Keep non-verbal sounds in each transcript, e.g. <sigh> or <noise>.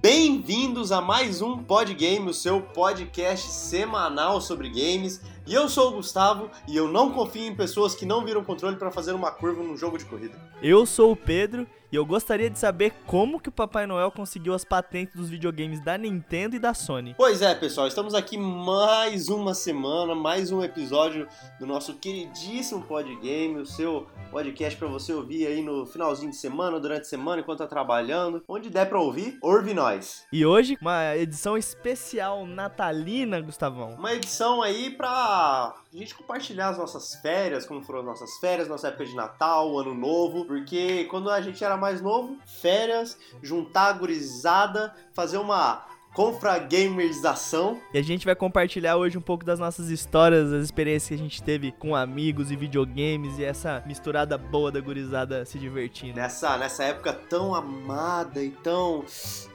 Bem-vindos a mais um Pod Game, o seu podcast semanal sobre games. E eu sou o Gustavo e eu não confio em pessoas que não viram controle para fazer uma curva num jogo de corrida. Eu sou o Pedro e eu gostaria de saber como que o Papai Noel conseguiu as patentes dos videogames da Nintendo e da Sony. Pois é, pessoal, estamos aqui mais uma semana, mais um episódio do nosso queridíssimo Pod Game, o seu podcast para você ouvir aí no finalzinho de semana, durante a semana, enquanto tá trabalhando. Onde der para ouvir, ouve nós. E hoje, uma edição especial natalina, Gustavão. Uma edição aí pra a gente compartilhar as nossas férias, como foram as nossas férias, nossa época de Natal, Ano Novo, porque quando a gente era mais novo, férias, juntar a gurizada, fazer uma confragamerização. E a gente vai compartilhar hoje um pouco das nossas histórias, as experiências que a gente teve com amigos e videogames e essa misturada boa da gurizada se divertindo. Nessa, nessa época tão amada e tão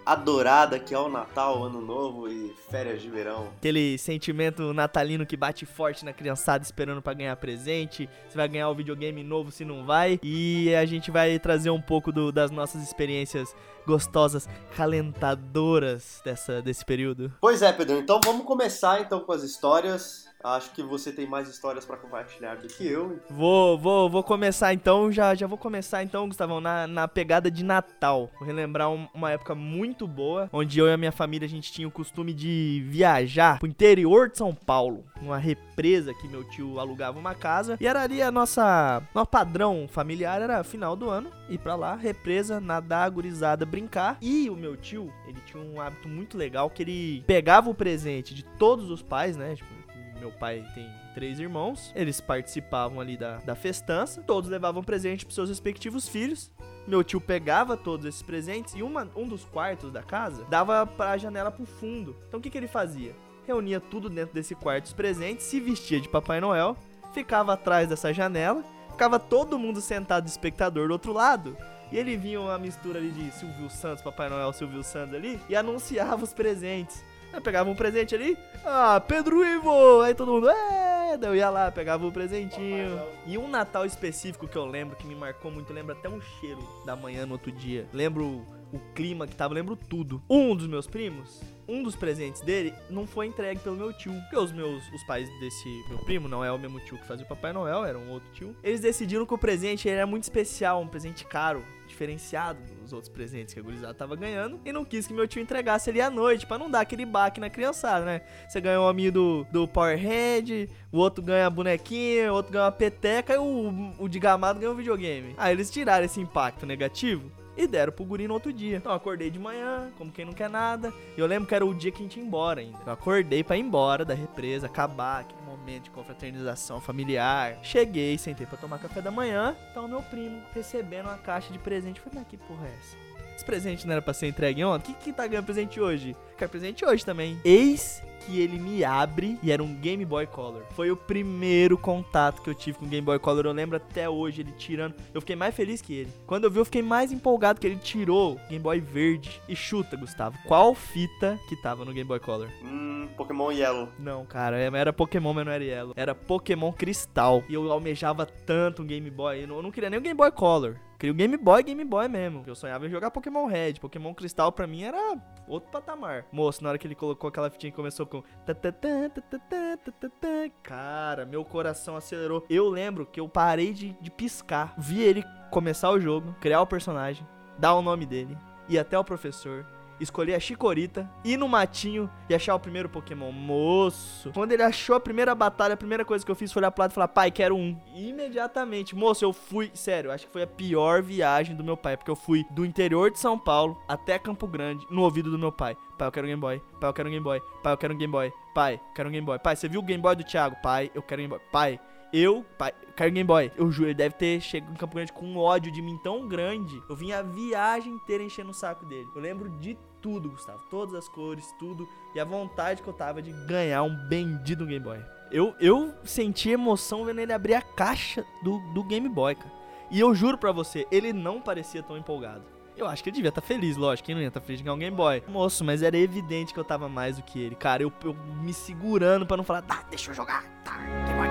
adorada que é o Natal, Ano Novo e férias de verão. Aquele sentimento natalino que bate forte na criançada esperando para ganhar presente. Se vai ganhar o videogame novo, se não vai. E a gente vai trazer um pouco do, das nossas experiências gostosas, calentadoras dessa, desse período. Pois é, Pedro. Então vamos começar então com as histórias. Acho que você tem mais histórias para compartilhar do que eu. Vou, vou, vou começar então, já, já vou começar então, Gustavão, na, na pegada de Natal. Vou relembrar um, uma época muito boa, onde eu e a minha família a gente tinha o costume de viajar pro interior de São Paulo, numa represa que meu tio alugava uma casa, e era ali a nossa, nosso padrão familiar era final do ano, ir para lá, represa, nadar, gurizada, brincar. E o meu tio, ele tinha um hábito muito legal que ele pegava o presente de todos os pais, né, tipo, meu pai tem três irmãos, eles participavam ali da, da festança, todos levavam presente para seus respectivos filhos. Meu tio pegava todos esses presentes e uma, um dos quartos da casa dava para a janela pro fundo. Então o que, que ele fazia? Reunia tudo dentro desse quarto os presentes, se vestia de Papai Noel, ficava atrás dessa janela, ficava todo mundo sentado de espectador do outro lado. E ele vinha uma mistura ali de Silvio Santos, Papai Noel, Silvio Santos ali, e anunciava os presentes. Eu pegava um presente ali, ah, Pedro Ivo! Aí todo mundo, é! Daí eu ia lá, pegava o um presentinho. E um Natal específico que eu lembro, que me marcou muito, lembro até um cheiro da manhã no outro dia. Lembro o clima que tava, lembro tudo. Um dos meus primos, um dos presentes dele não foi entregue pelo meu tio. Porque os meus, os pais desse meu primo, não é o mesmo tio que fazia o Papai Noel, era um outro tio. Eles decidiram que o presente era muito especial, um presente caro, diferenciado dos outros presentes que a gurizada tava ganhando. E não quis que meu tio entregasse ali à noite, para não dar aquele baque na criançada, né? Você ganhou um amigo do, do Powerhead, o outro ganha a bonequinha, o outro ganha uma peteca e o, o de gamado ganha um videogame. Aí eles tiraram esse impacto negativo e deram pro guri no outro dia. Então eu acordei de manhã, como quem não quer nada. E eu lembro que era o dia que a gente ia embora ainda. Eu acordei para ir embora da represa, acabar aquele momento de confraternização familiar. Cheguei, sentei para tomar café da manhã. Então meu primo recebendo uma caixa de presente. Falei, mas que porra é essa? Esse presente não era pra ser entregue ontem? O que, que tá ganhando presente hoje? Quer presente hoje também. Eis que ele me abre e era um Game Boy Color. Foi o primeiro contato que eu tive com o Game Boy Color. Eu lembro até hoje ele tirando. Eu fiquei mais feliz que ele. Quando eu vi, eu fiquei mais empolgado que ele tirou Game Boy verde. E chuta, Gustavo, qual fita que tava no Game Boy Color? Hum, Pokémon Yellow. Não, cara, era Pokémon, mas não era Yellow. Era Pokémon Cristal. E eu almejava tanto um Game Boy. Eu não, eu não queria nem o Game Boy Color. Queria o Game Boy, Game Boy mesmo. Eu sonhava em jogar Pokémon Red. Pokémon Cristal pra mim era outro patamar. Moço, na hora que ele colocou aquela fitinha que começou com. Cara, meu coração acelerou. Eu lembro que eu parei de, de piscar. Vi ele começar o jogo, criar o personagem, dar o nome dele, ir até o professor, escolher a Chikorita, ir no matinho e achar o primeiro Pokémon. Moço, quando ele achou a primeira batalha, a primeira coisa que eu fiz foi olhar pro lado e falar, pai, quero um. imediatamente, moço, eu fui, sério, acho que foi a pior viagem do meu pai, porque eu fui do interior de São Paulo até Campo Grande, no ouvido do meu pai. Pai, eu quero um Game Boy. Pai, eu quero um Game Boy. Pai, eu quero um Game Boy. Pai, eu quero um Game Boy. Pai, você viu o Game Boy do Thiago? Pai, eu quero um Game Boy. Pai, eu, pai, quero Game Boy. Eu juro, ele deve ter chegado em Campo Grande com um ódio de mim tão grande. Eu vim a viagem inteira enchendo o saco dele. Eu lembro de tudo, Gustavo. Todas as cores, tudo. E a vontade que eu tava de ganhar um bendito Game Boy. Eu, eu senti emoção vendo ele abrir a caixa do, do Game Boy, cara. E eu juro pra você, ele não parecia tão empolgado. Eu acho que ele devia estar feliz, lógico. Quem não ia estar feliz de ganhar um Game Boy? Moço, mas era evidente que eu tava mais do que ele. Cara, eu, eu me segurando pra não falar, tá, deixa eu jogar, tá, Game Boy.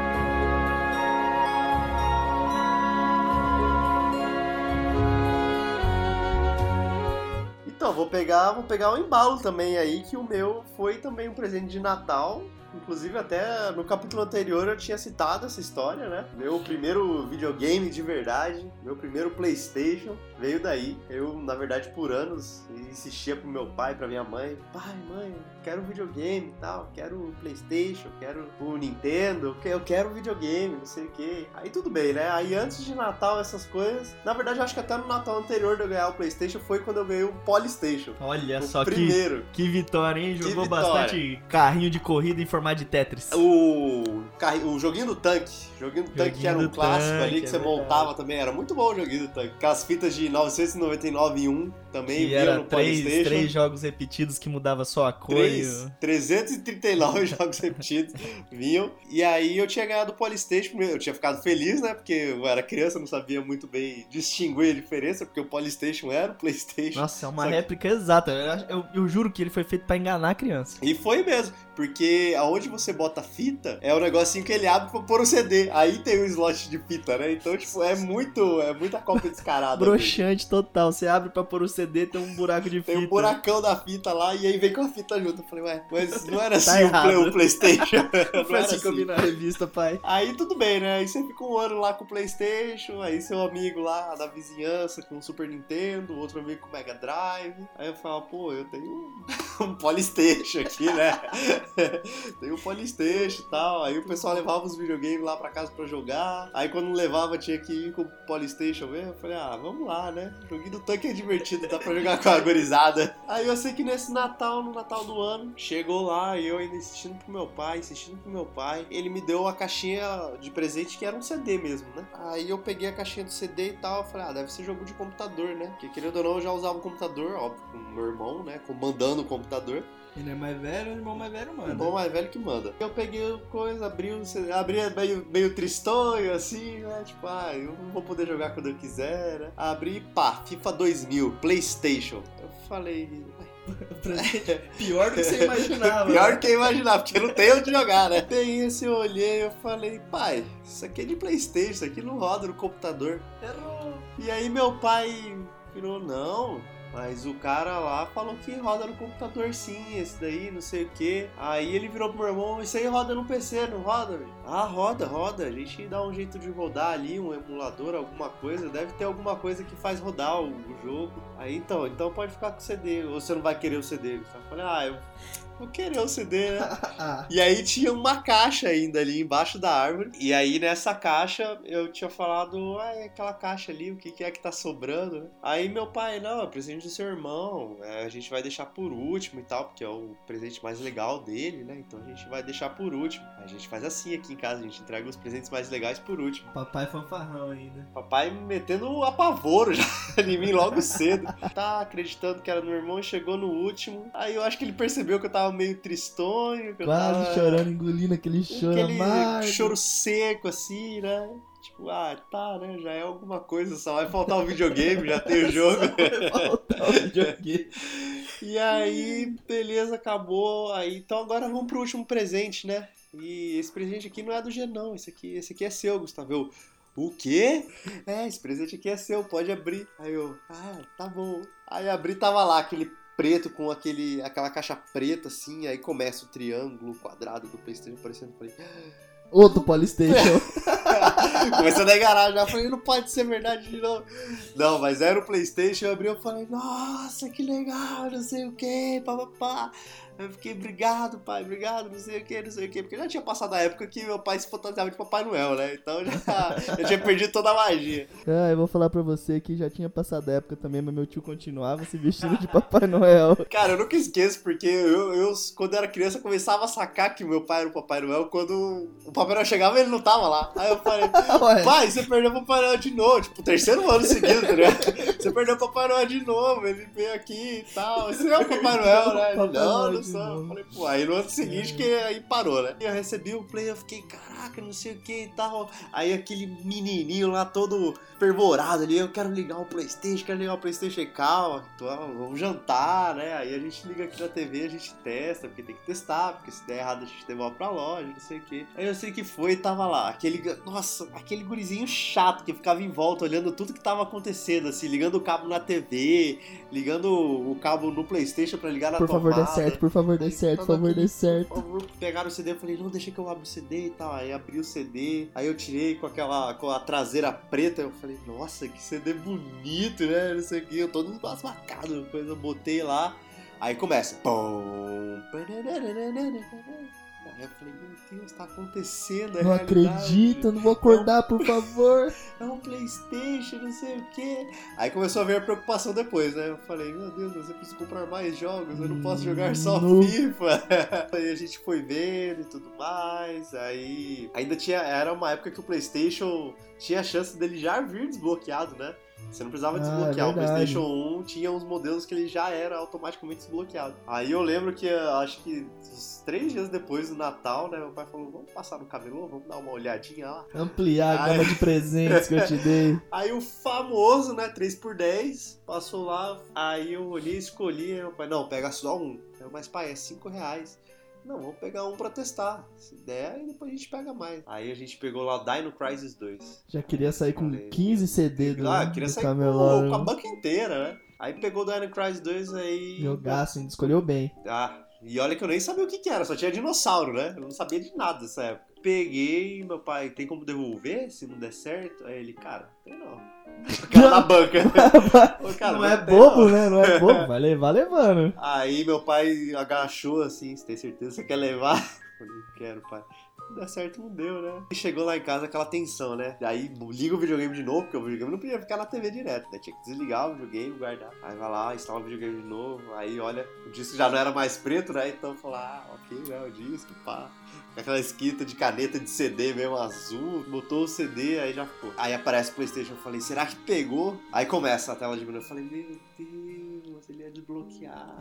Então, vou pegar, vou pegar um embalo também aí, que o meu foi também um presente de Natal. Inclusive, até no capítulo anterior eu tinha citado essa história, né? Meu primeiro videogame de verdade, meu primeiro PlayStation veio daí. Eu, na verdade, por anos insistia pro meu pai, pra minha mãe: pai, mãe, quero videogame e tal, quero o PlayStation, quero o Nintendo, eu quero videogame, não sei o que. Aí tudo bem, né? Aí antes de Natal, essas coisas. Na verdade, eu acho que até no Natal anterior de eu ganhar o PlayStation foi quando eu ganhei o Polystation. Olha o só primeiro. que, que vitória, hein? Jogou vitória. bastante carrinho de corrida em formato de Tetris. O, o joguinho do tanque. Joguinho do tanque que Joguinho era um clássico tanque, ali que é você verdade. montava também. Era muito bom o joguinho do tanque. Com as fitas de 999 em 1 também Que vinha era no três, Polystation. três jogos repetidos que mudava só a cor. Três, o- 339 <laughs> jogos repetidos vinham. E aí eu tinha ganhado o Polystation. Eu tinha ficado feliz, né? Porque eu era criança, não sabia muito bem distinguir a diferença, porque o Polystation era o Playstation. Nossa, é uma que- réplica exata. Eu, eu- eu juro que ele foi feito pra enganar a criança. E foi mesmo, porque aonde você bota fita é o negocinho que ele abre pra pôr o CD. Aí tem o slot de fita, né? Então, tipo, é muito, é muita cópia descarada. Broxante total. Você abre pra pôr o CD, tem um buraco de Tem fita. um buracão da fita lá e aí vem com a fita junto. Eu falei, ué, mas não era <laughs> assim o, errado. play, o Playstation. <laughs> Não era assim eu vi na revista, pai. Aí tudo bem, né? Aí você fica um ano lá com o Playstation, aí seu amigo lá da vizinhança com o Super Nintendo, outro amigo com o Mega Drive. Aí eu falo, pô, eu tenho um, <laughs> Polystation aqui, né? tenho um Polystation e tal. Aí o pessoal levava os videogames lá pra casa pra jogar. Aí quando levava, tinha que ir com o Polystation mesmo. Eu falei, ah, vamos lá, né? Joguinho do tanque é divertido, dá pra jogar com a gorizada. Aí eu sei que nesse Natal, no Natal do ano, chegou lá e eu ainda insistindo pro meu pai, insistindo pro meu pai. Ele me deu a caixinha de presente que era um CD mesmo, né? Aí eu peguei a caixinha do CD e tal, falei, ah, deve ser jogo de computador, né? Porque querendo ou não, eu já usava o computador, óbvio, com o meu irmão, né? Comandando o computador. Ele é mais velho, o irmão mais velho O irmão mais velho que manda. Eu peguei coisa, abri abri meio, meio tristonho, assim, né? Tipo, ah, eu não vou poder jogar quando eu quiser, né? Abri, pá, FIFA 2000, Playstation. Eu falei, <laughs> Pior do que você imaginava. Pior do que eu imaginava, porque não tem onde jogar, né? Tem esse, eu olhei eu falei, pai, isso aqui é de Playstation, isso aqui não roda no computador. Errou. E aí meu pai virou, não, mas o cara lá falou que roda no computador sim, esse daí, não sei o que. Aí ele virou pro meu irmão, isso aí roda no PC, não roda? velho?" Ah, roda, roda. A gente dá um jeito de rodar ali, um emulador, alguma coisa. Deve ter alguma coisa que faz rodar o, o jogo. Aí então, então pode ficar com o CD. Ou você não vai querer o CD? Eu falei, ah, eu vou querer o CD, né? <laughs> Ah, E aí tinha uma caixa ainda ali embaixo da árvore. E aí nessa caixa eu tinha falado, ah, é aquela caixa ali, o que, que é que tá sobrando? Aí meu pai, não, é presente do seu irmão, é, a gente vai deixar por último e tal, porque é o presente mais legal dele, né? Então a gente vai deixar por último. A gente faz assim aqui em casa, a gente entrega os presentes mais legais por último. Papai fanfarrão ainda. Papai me metendo apavoro <laughs> já em mim logo cedo. Tá acreditando que era meu irmão, chegou no último. Aí eu acho que ele percebeu que eu tava meio tristonho, Quase tava... chorando, engolindo aquele choro Aquele amargo. choro seco, assim, né? Tipo, ah, tá, né? Já é alguma coisa, só vai faltar o videogame, já tem o <laughs> jogo. Vai faltar o videogame. <laughs> E aí, beleza, acabou. Aí, então agora vamos pro último presente, né? E esse presente aqui não é do G, não. Esse aqui, esse aqui é seu, Gustavo. Eu, o quê? É, esse presente aqui é seu, pode abrir. Aí eu, ah, tá bom. Aí abri, tava lá aquele preto com aquele, aquela caixa preta, assim. Aí começa o triângulo, quadrado do Playstation aparecendo. Falei, Outro Polystation. <laughs> Começando a enganar já, falei, não pode ser verdade de novo. Não, mas era o Playstation, eu abri eu falei, nossa, que legal, não sei o que, papapá. Eu fiquei, obrigado, pai, obrigado, não sei o que, não sei o que. Porque já tinha passado a época que meu pai se fantasiava de Papai Noel, né? Então já eu tinha perdido toda a magia. ah, eu vou falar pra você que já tinha passado a época também, mas meu tio continuava se vestindo de Papai Noel. <laughs> Cara, eu nunca esqueço, porque eu, eu, quando era criança, começava a sacar que meu pai era o Papai Noel. Quando o Papai Noel chegava, ele não tava lá. Aí eu falei, <laughs> Pai, você perdeu o Papai Noel de novo. Tipo, terceiro ano seguido, tá ligado? <laughs> Você perdeu o Papai Noel de novo. Ele veio aqui e tal. Você é o Papai Noel, né? Papai não, não falei, pô, aí no ano seguinte que aí parou, né? Eu recebi o play, eu fiquei, caraca, não sei o que e tal. Aí aquele menininho lá todo fervorado ali, eu quero ligar o Playstation, quero ligar o Playstation, calma, vamos jantar, né? Aí a gente liga aqui na TV, a gente testa, porque tem que testar, porque se der errado a gente devolve pra loja, não sei o que. Aí eu sei que foi e tava lá, aquele, nossa, aquele gurizinho chato que ficava em volta olhando tudo que tava acontecendo, assim, ligando o cabo na TV, ligando o cabo no Playstation pra ligar na Por tomada. favor, dê certo, por favor, dê certo, por favor, dê certo. Por favor, pegaram o CD, eu falei, não, deixa que eu abro o CD e tal. Aí abri o CD, aí eu tirei com aquela, com a traseira preta, eu falei, nossa, que CD bonito, né, não sei o que, eu todo embasbacado, depois eu botei lá, aí começa, pum, Aí eu falei, meu Deus, tá acontecendo, é Não acredito, não vou acordar, por favor. <laughs> É um Playstation, não sei o que. Aí começou a vir a preocupação depois, né? Eu falei, meu Deus, mas eu preciso comprar mais jogos, eu não posso jogar só <laughs> No. FIFA. <laughs> aí a gente foi vendo e tudo mais. Aí ainda tinha. Era uma época que o Playstation tinha a chance dele já vir desbloqueado, né? Você não precisava Ah, desbloquear. é o. PlayStation 1 tinha uns modelos que ele já era automaticamente desbloqueado. Aí eu lembro que eh, acho que uns três dias depois do Natal, né? Meu pai falou: vamos passar no camelô, vamos dar uma olhadinha lá. Ampliar a gama de presentes que eu te dei. <laughs> Aí o famoso, né, 3x10, passou lá, aí eu olhei, escolhi, meu pai, não, pega só um. Eu, mas pai, é 5 reais. Não, vamos pegar um pra testar. Se der, aí depois a gente pega mais. Aí a gente pegou lá Dino Crisis 2. Já queria sair com Falei, 15 CD do, Ah, queria do sair com, camelô. com a banca inteira, né? Aí pegou o Dino Crisis 2 aí. Jogaço, ainda escolheu bem. Ah, e olha que eu nem sabia o que, que era, só tinha dinossauro, né? Eu não sabia de nada dessa época. Peguei, meu pai, tem como devolver se não der certo? Aí ele, cara, tem não. <laughs> Cara da banca. <laughs> Ô, cara, não é tem bobo, não. né? Não é bobo. <laughs> Vai levar levando. Aí meu pai agachou assim, você tem certeza que você quer levar? Eu falei, quero, pai. Não der certo, não deu, né? E chegou lá em casa aquela tensão, né? Aí liga o videogame de novo, porque o videogame não podia ficar na TV direto, né? Tinha que desligar o videogame, guardar. Aí vai lá, instala o videogame de novo. Aí olha, o disco já não era mais preto, né? Então falar, ah, ok, né? O disco, pá. Aquela escrita de caneta de CD mesmo azul. Botou o CD, aí já ficou. Aí aparece o PlayStation. Eu falei, será que pegou? Aí começa a tela de menu. Eu falei, meu Deus, ele ia desbloquear.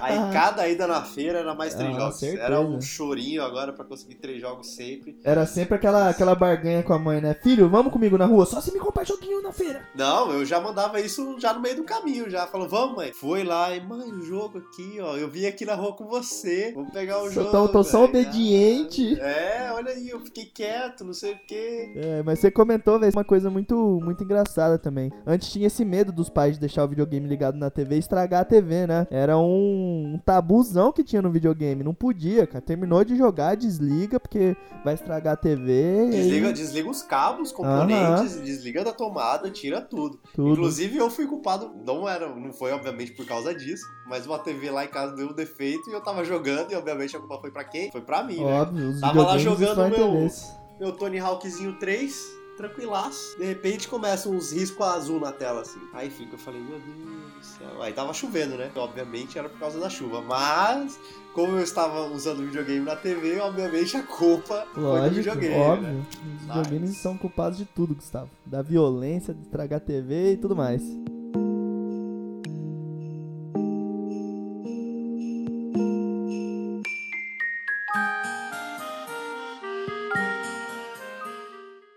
Aí <laughs> cada ida na feira era mais três Ah, jogos. certeza. Era um chorinho agora pra conseguir três jogos sempre. Era sempre aquela, aquela barganha com a mãe, né? Filho, vamos comigo na rua? Só se me comprar joguinho na feira. Não, eu já mandava isso já no meio do caminho, já. Falou, vamos, mãe. Foi lá e, mãe, o jogo aqui, ó. Eu vim aqui na rua com você. Vamos pegar o Só jogo. tô, tô só velho." obediente. É, olha aí, eu fiquei quieto, não sei o quê. É, mas você comentou, velho, uma coisa muito, muito engraçada também. Antes tinha esse medo dos pais de deixar o videogame ligado na TV e estragar a TV, né? Era um, tabuzão que tinha no videogame. Não podia, cara. Terminou de jogar, desliga, porque vai estragar a TV. e Desliga, aí desliga os cabos, componentes, desliga da tomada, tira tudo. tudo. Inclusive eu fui culpado, não era, não foi obviamente por causa disso, mas uma TV lá em casa deu um defeito e eu tava jogando e obviamente a culpa foi pra quem? Foi pra mim, né? Óbvio, os Tava lá jogando meu-. Meu Tony Hawkzinho 3, tranquilaço. De repente começa uns riscos azul na tela assim. Aí fica, eu falei, meu Deus céu. Aí tava chovendo, né? Obviamente era por causa da chuva, mas como eu estava usando videogame na TV, obviamente a culpa foi do Lógico, videogame, óbvio. né? Os videogames são culpados de tudo, Gustavo. Da violência, de estragar a TV e tudo mais.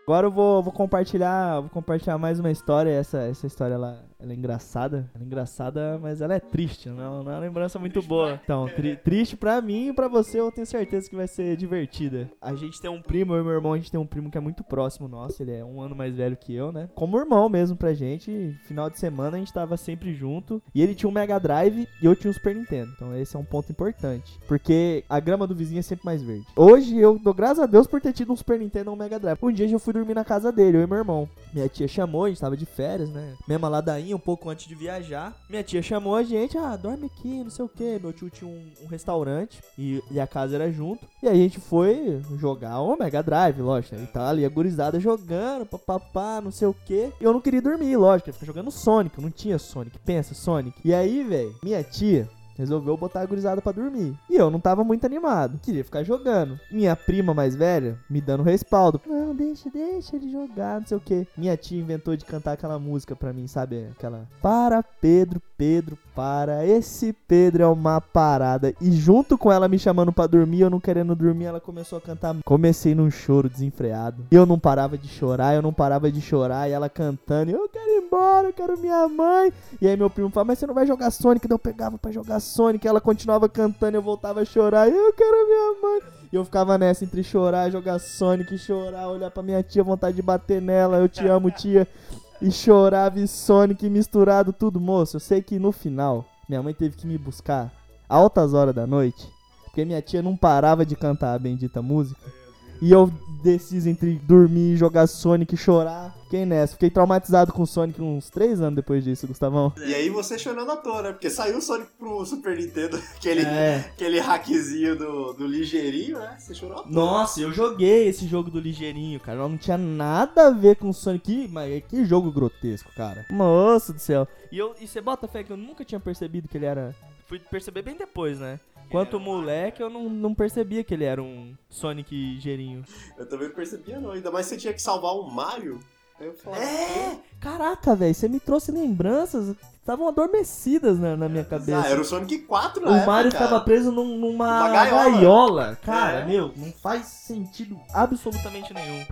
Agora eu vou, vou compartilhar, vou compartilhar mais uma história. Essa, essa história ela, ela é engraçada. Ela é engraçada, mas ela é triste. Não, não é uma lembrança muito boa. Então, tri- triste pra mim e pra você, eu tenho certeza que vai ser divertida. A gente tem um primo, eu e meu irmão, a gente tem um primo que é muito próximo nosso. Ele é um ano mais velho que eu, né? Como irmão mesmo pra gente. Final de semana a gente tava sempre junto. E ele tinha um Mega Drive e eu tinha um Super Nintendo. Então esse é um ponto importante. Porque a grama do vizinho é sempre mais verde. Hoje eu dou graças a Deus por ter tido um Super Nintendo e um Mega Drive. Um dia eu fui dormir na casa dele, eu e meu irmão. Minha tia chamou, a gente tava de férias, né? Mesma ladainha, um pouco antes de viajar. Minha tia chamou a gente, ah, dorme aqui, não sei o que. Meu tio tinha um, um restaurante e, e a casa era junto. E a gente foi jogar o Mega Drive, lógico. né? E tá ali a gurizada jogando, papapá, não sei o que. E eu não queria dormir, lógico. Eu ficar jogando Sonic, não tinha Sonic. Pensa, Sonic. E aí, velho, minha tia resolveu botar a gurizada pra dormir. E eu não tava muito animado, queria ficar jogando. Minha prima mais velha me dando respaldo. Não, deixa, deixa ele jogar, não sei o que. Minha tia inventou de cantar aquela música pra mim, sabe? Aquela. Para Pedro, Pedro, para. Esse Pedro é uma parada. E junto com ela me chamando pra dormir, eu não querendo dormir, ela começou a cantar. Comecei num choro desenfreado. Eu não parava de chorar, eu não parava de chorar. E ela cantando. Eu quero ir embora, eu quero minha mãe. E aí meu primo fala, mas você não vai jogar Sonic? Daí eu pegava pra jogar Sonic. Ela continuava cantando, eu voltava a chorar. Eu quero minha mãe. E eu ficava nessa entre chorar, jogar Sonic, chorar, olhar pra minha tia, vontade de bater nela. Eu te amo, tia. E chorava e Sonic misturado tudo, moço. Eu sei que no final, minha mãe teve que me buscar altas horas da noite. Porque minha tia não parava de cantar a bendita música. E eu deciso entre dormir, jogar Sonic e chorar. Fiquei nessa. Fiquei traumatizado com o Sonic uns 3 anos depois disso, Gustavão. E aí você chorando à toa, né? Porque saiu o Sonic pro Super Nintendo, <laughs> aquele, É. aquele hackzinho do, do ligeirinho, né? Você chorou à toa. Nossa, eu joguei esse jogo do ligeirinho, cara. Não tinha nada a ver com Sonic. Mas que jogo grotesco, cara. Moço do céu. E, eu, e você bota fé que eu nunca tinha percebido que ele era. Fui perceber bem depois, né? Quanto moleque, eu não, não percebia que ele era um Sonic ligeirinho. Eu também não percebia, não. Ainda mais você tinha que salvar o Mario. Eu falava, É! Caraca, velho, você me trouxe lembranças. Estavam adormecidas na, na minha cabeça. Ah, era o Sonic 4 na O época, Mario ficava preso num- numa Uma gaiola. gaiola. Cara, É. meu, não faz sentido absolutamente nenhum.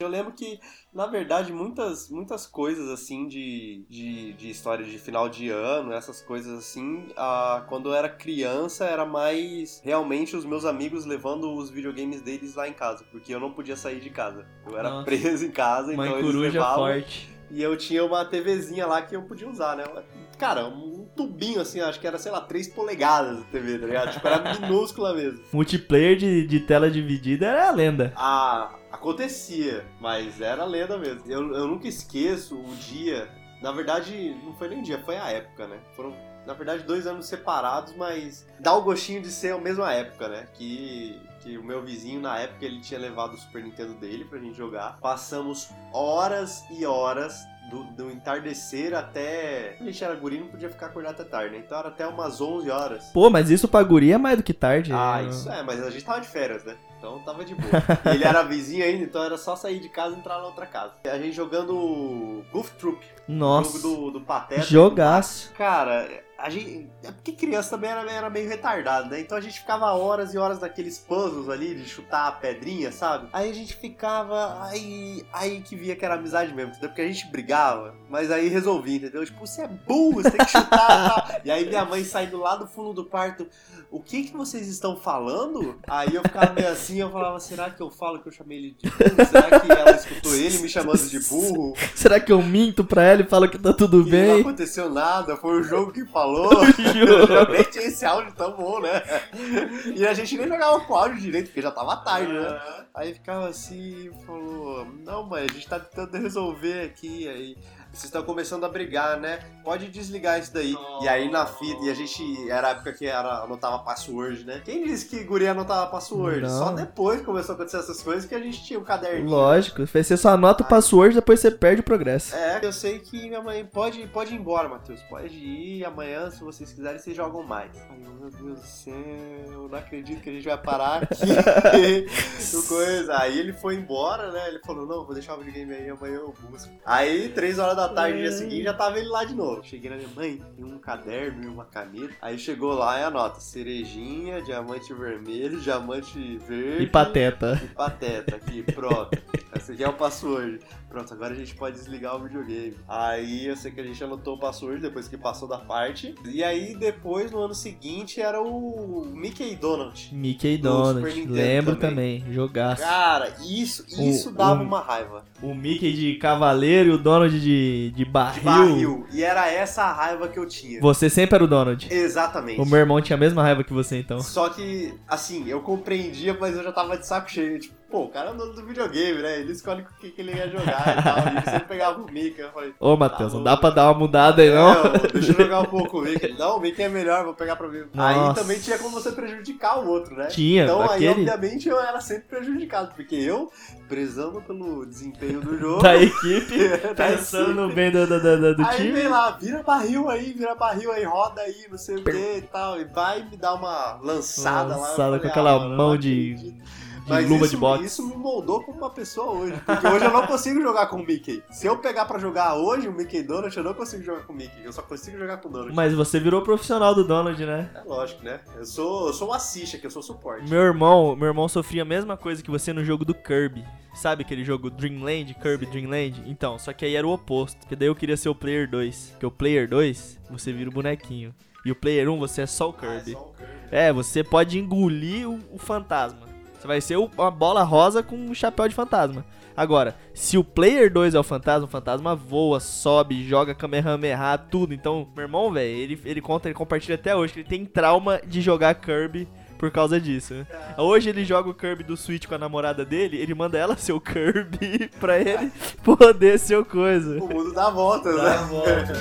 Eu lembro que, na verdade, muitas, muitas coisas assim de, de, de história de final de ano, essas coisas assim, ah, quando eu era criança era mais realmente os meus amigos levando os videogames deles lá em casa, porque eu não podia sair de casa. Eu era Nossa. preso em casa, Mãe então eles levavam. forte. E eu tinha uma TVzinha lá que eu podia usar, né? Cara, um tubinho assim, acho que era, sei lá, 3 polegadas de TV, tá ligado? Tipo, era minúscula mesmo. Multiplayer de, de tela dividida era a lenda. Ah, acontecia, mas era lenda mesmo. Eu, eu nunca esqueço o dia. Na verdade, não foi nem um dia, foi a época, né? Foram, na verdade, dois anos separados, mas dá o gostinho de ser a mesma época, né? Que, que o meu vizinho, na época, ele tinha levado o Super Nintendo dele pra gente jogar. Passamos horas e horas. Do, do entardecer até. A gente era guri, não podia ficar acordado até tarde, né? Então era até umas 11 horas. Pô, mas isso pra guri é mais do que tarde. Ah, é- isso é, mas a gente tava de férias, né? Então tava de boa. E ele era vizinho ainda, então era só sair de casa e entrar na outra casa. A gente jogando Goof Troop, Nossa. jogo do, do Pateta. Jogaço. Cara, a gente. É porque criança também era, era meio retardado, né? Então a gente ficava horas e horas naqueles puzzles ali de chutar a pedrinha, sabe? Aí a gente ficava. Aí, aí que via que era amizade mesmo, entendeu? Porque a gente brigava, mas aí resolvia, entendeu? Tipo, você é burro, você tem que chutar e <laughs> tal. E aí minha mãe saindo lá do fundo do quarto. O que que vocês estão falando? Aí eu ficava meio assim, eu falava, será que eu falo que eu chamei ele de burro? Será que ela escutou ele me chamando de burro? <laughs> Será que eu minto pra ela e falo que tá tudo E não bem? aconteceu nada, foi o <laughs> jogo que falou. Nem tinha esse áudio tão bom, né? E a gente nem jogava com áudio direito, porque já tava tarde, né? Aí ficava assim, falou, não, mãe, a gente tá tentando resolver aqui, aí. Yeah. Vocês estão começando a brigar, né? Pode desligar isso daí. E aí na fita, e a gente. Era a época que era, anotava password, né? Quem disse que guria anotava password? Não. Só depois começou a acontecer essas coisas que a gente tinha o caderninho. Lógico, você só anota o password depois você perde o progresso. É, eu sei que minha mãe pode, pode ir embora, Matheus. Pode ir amanhã, se vocês quiserem, vocês jogam mais. Ai, meu Deus do céu, eu não acredito que a gente vai parar aqui. <laughs> coisa. Aí ele foi embora, né? Ele falou: Não, vou deixar o videogame aí, amanhã eu busco. Aí, três horas da tarde, dia seguinte, já tava ele lá de novo. Cheguei na minha mãe, tem um caderno e uma caneta. Aí chegou lá e anota: cerejinha, diamante vermelho, diamante verde. E pateta. E pateta aqui, pronto. <laughs> Esse aqui é o password. Pronto, agora a gente pode desligar o videogame. Aí eu sei que a gente anotou o password depois que passou da parte. E aí depois, no ano seguinte, era o Mickey Donald. Mickey Do Donald, lembro também. também, jogaço. Cara, isso, isso O- dava o- uma raiva. O Mickey de cavaleiro e o Donald de, de barril. De barril. E era essa a raiva que eu tinha. Você sempre era o Donald. Exatamente. O meu irmão tinha a mesma raiva que você, então. Só que, assim, eu compreendia, mas eu já tava de saco cheio. Tipo, pô, o cara é dono do videogame, né? Ele escolhe o que, que ele ia jogar e tal. E você pegava o Mickey, eu falei. Ô, Matheus, tá não dá pra dar uma mudada aí, não? É, deixa eu jogar um pouco o Mickey. Não, o Mickey é melhor, vou pegar pra mim. Aí Nossa. também tinha como você prejudicar o outro, né? Tinha, Então aí, aquele obviamente, eu era sempre prejudicado, porque eu, prezando pelo desempenho do jogo. da equipe, <laughs> da pensando no bem do, do, do, do Aí time. vem lá, vira barril aí, vira barril aí, roda aí, não sei o que e tal. E vai me dar uma lançada, lá. Eu Lançada com aquela mano, eu mão de, de Mas luva isso, de boxe. isso me moldou como uma pessoa hoje. Porque hoje eu não consigo jogar com o Mickey. Se eu pegar pra jogar hoje o Mickey Donut, eu não consigo jogar com o Mickey. Eu só consigo jogar com o Donut. Mas você virou profissional do Donald, né? É lógico, né? Eu sou, eu sou um assist aqui, eu sou suporte. Meu irmão, meu irmão sofria a mesma coisa que você no jogo do Kirby. Sabe aquele jogo Dreamland, Kirby Dreamland? Então, só que aí era o oposto. Porque daí eu queria ser o Player 2. Porque o Player 2, você vira o bonequinho. E o Player 1, você é só o Ah, é Kirby. só o Kirby. É, você pode engolir o, o fantasma. Você vai ser uma bola rosa com um chapéu de fantasma. Agora, se o Player 2 é o fantasma, o fantasma voa, sobe, joga Kamehameha, tudo. Então, meu irmão, velho, ele, ele conta, ele compartilha até hoje que ele tem trauma de jogar Kirby por causa disso. né? Hoje ele joga o Kirby do Switch com a namorada dele, ele manda ela ser o Kirby <laughs> pra ele poder ser o coisa. O mundo dá voltas, Dá a né? volta.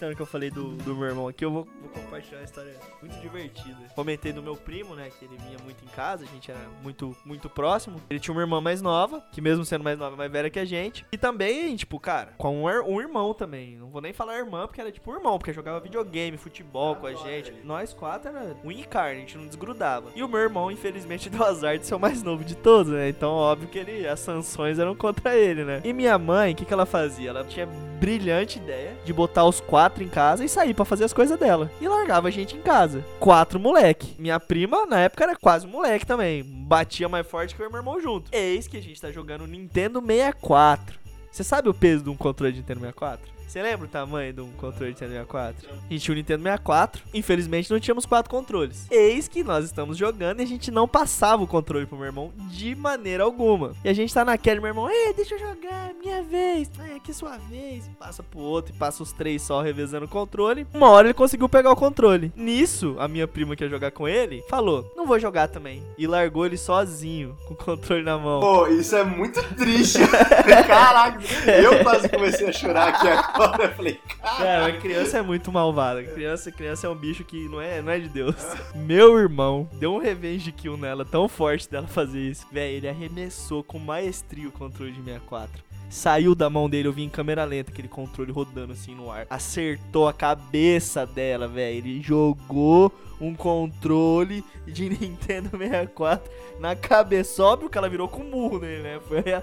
Aproveitando que eu falei do, do meu irmão aqui, eu vou, vou compartilhar uma história muito divertida. Comentei do meu primo, né, que ele vinha muito em casa, a gente era muito, muito próximo. Ele tinha uma irmã mais nova, que mesmo sendo mais nova, é mais velha que a gente. E também, tipo, cara, com um, um irmão também. Não vou nem falar irmã, porque era tipo um irmão, porque jogava videogame, futebol com a gente. Nós quatro era unha e carne, a gente não desgrudava. E o meu irmão, infelizmente, <laughs> deu azar de ser o mais novo de todos, né? Então, óbvio que ele, as sanções eram contra ele, né? E minha mãe, o que, que ela fazia? Ela tinha brilhante ideia de botar os quatro em casa e sair pra fazer as coisas dela. E largava a gente em casa. Quatro moleque. Minha prima, na época, era quase um moleque também. Batia mais forte que e meu irmão junto. Eis que a gente tá jogando Nintendo 64. Você sabe o peso de um controle de Nintendo 64? Você lembra o tamanho de um controle de Nintendo 64? A gente tinha o Nintendo 64. Infelizmente não tínhamos quatro controles. Eis que nós estamos jogando e a gente não passava o controle pro meu irmão de maneira alguma. E a gente tá naquela, meu irmão, ei, deixa eu jogar, minha vez. É, aqui é sua vez. Passa pro outro e passa os três só revezando o controle. Uma hora ele conseguiu pegar o controle. Nisso, a minha prima que ia jogar com ele falou: Não vou jogar também. E largou ele sozinho, com o controle na mão. Pô, isso é muito triste. <laughs> Caraca, eu quase comecei a chorar aqui agora. Eu falei, cara. Cara, criança é muito malvada. Criança, criança é um bicho que não é, não é de Deus. Meu irmão deu um revenge kill nela tão forte dela fazer isso. Véi, ele arremessou com maestria o controle de 64. Saiu da mão dele, eu vi em câmera lenta aquele controle rodando assim no ar. Acertou a cabeça dela, velho. Ele jogou um controle de <laughs> Nintendo 64 na cabeça. Óbvio que ela virou com murro nele, né? Foi a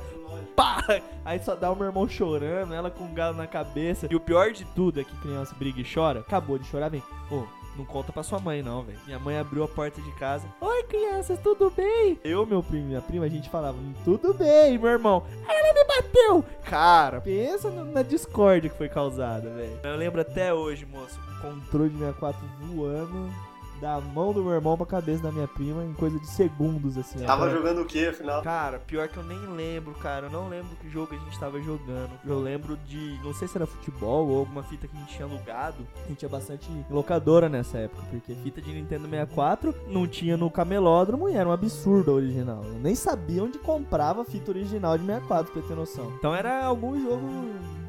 pá! Aí só dá o meu irmão chorando, ela com um galo na cabeça. E o pior de tudo é que criança briga e chora. Acabou de chorar, vem. Ô, não conta pra sua mãe, não, velho. Minha mãe abriu a porta de casa. Oi, crianças, tudo bem? Eu, meu primo e minha prima, a gente falava, "Hum, tudo bem, meu irmão. Ela me bateu. Cara, pensa na discórdia que foi causada, velho. Eu lembro até hoje, moço, controle de 64 voando da mão do meu irmão pra cabeça da minha prima em coisa de segundos, assim. Tava jogando o que, afinal? Cara, pior que eu nem lembro, cara. Eu não lembro que jogo a gente tava jogando. Eu lembro de. Não sei se era futebol ou alguma fita que a gente tinha alugado. A gente tinha bastante locadora nessa época. Porque fita de Nintendo 64 não tinha no camelódromo e era um absurdo a original. Eu nem sabia onde comprava fita original de 64, pra ter noção. Então era algum jogo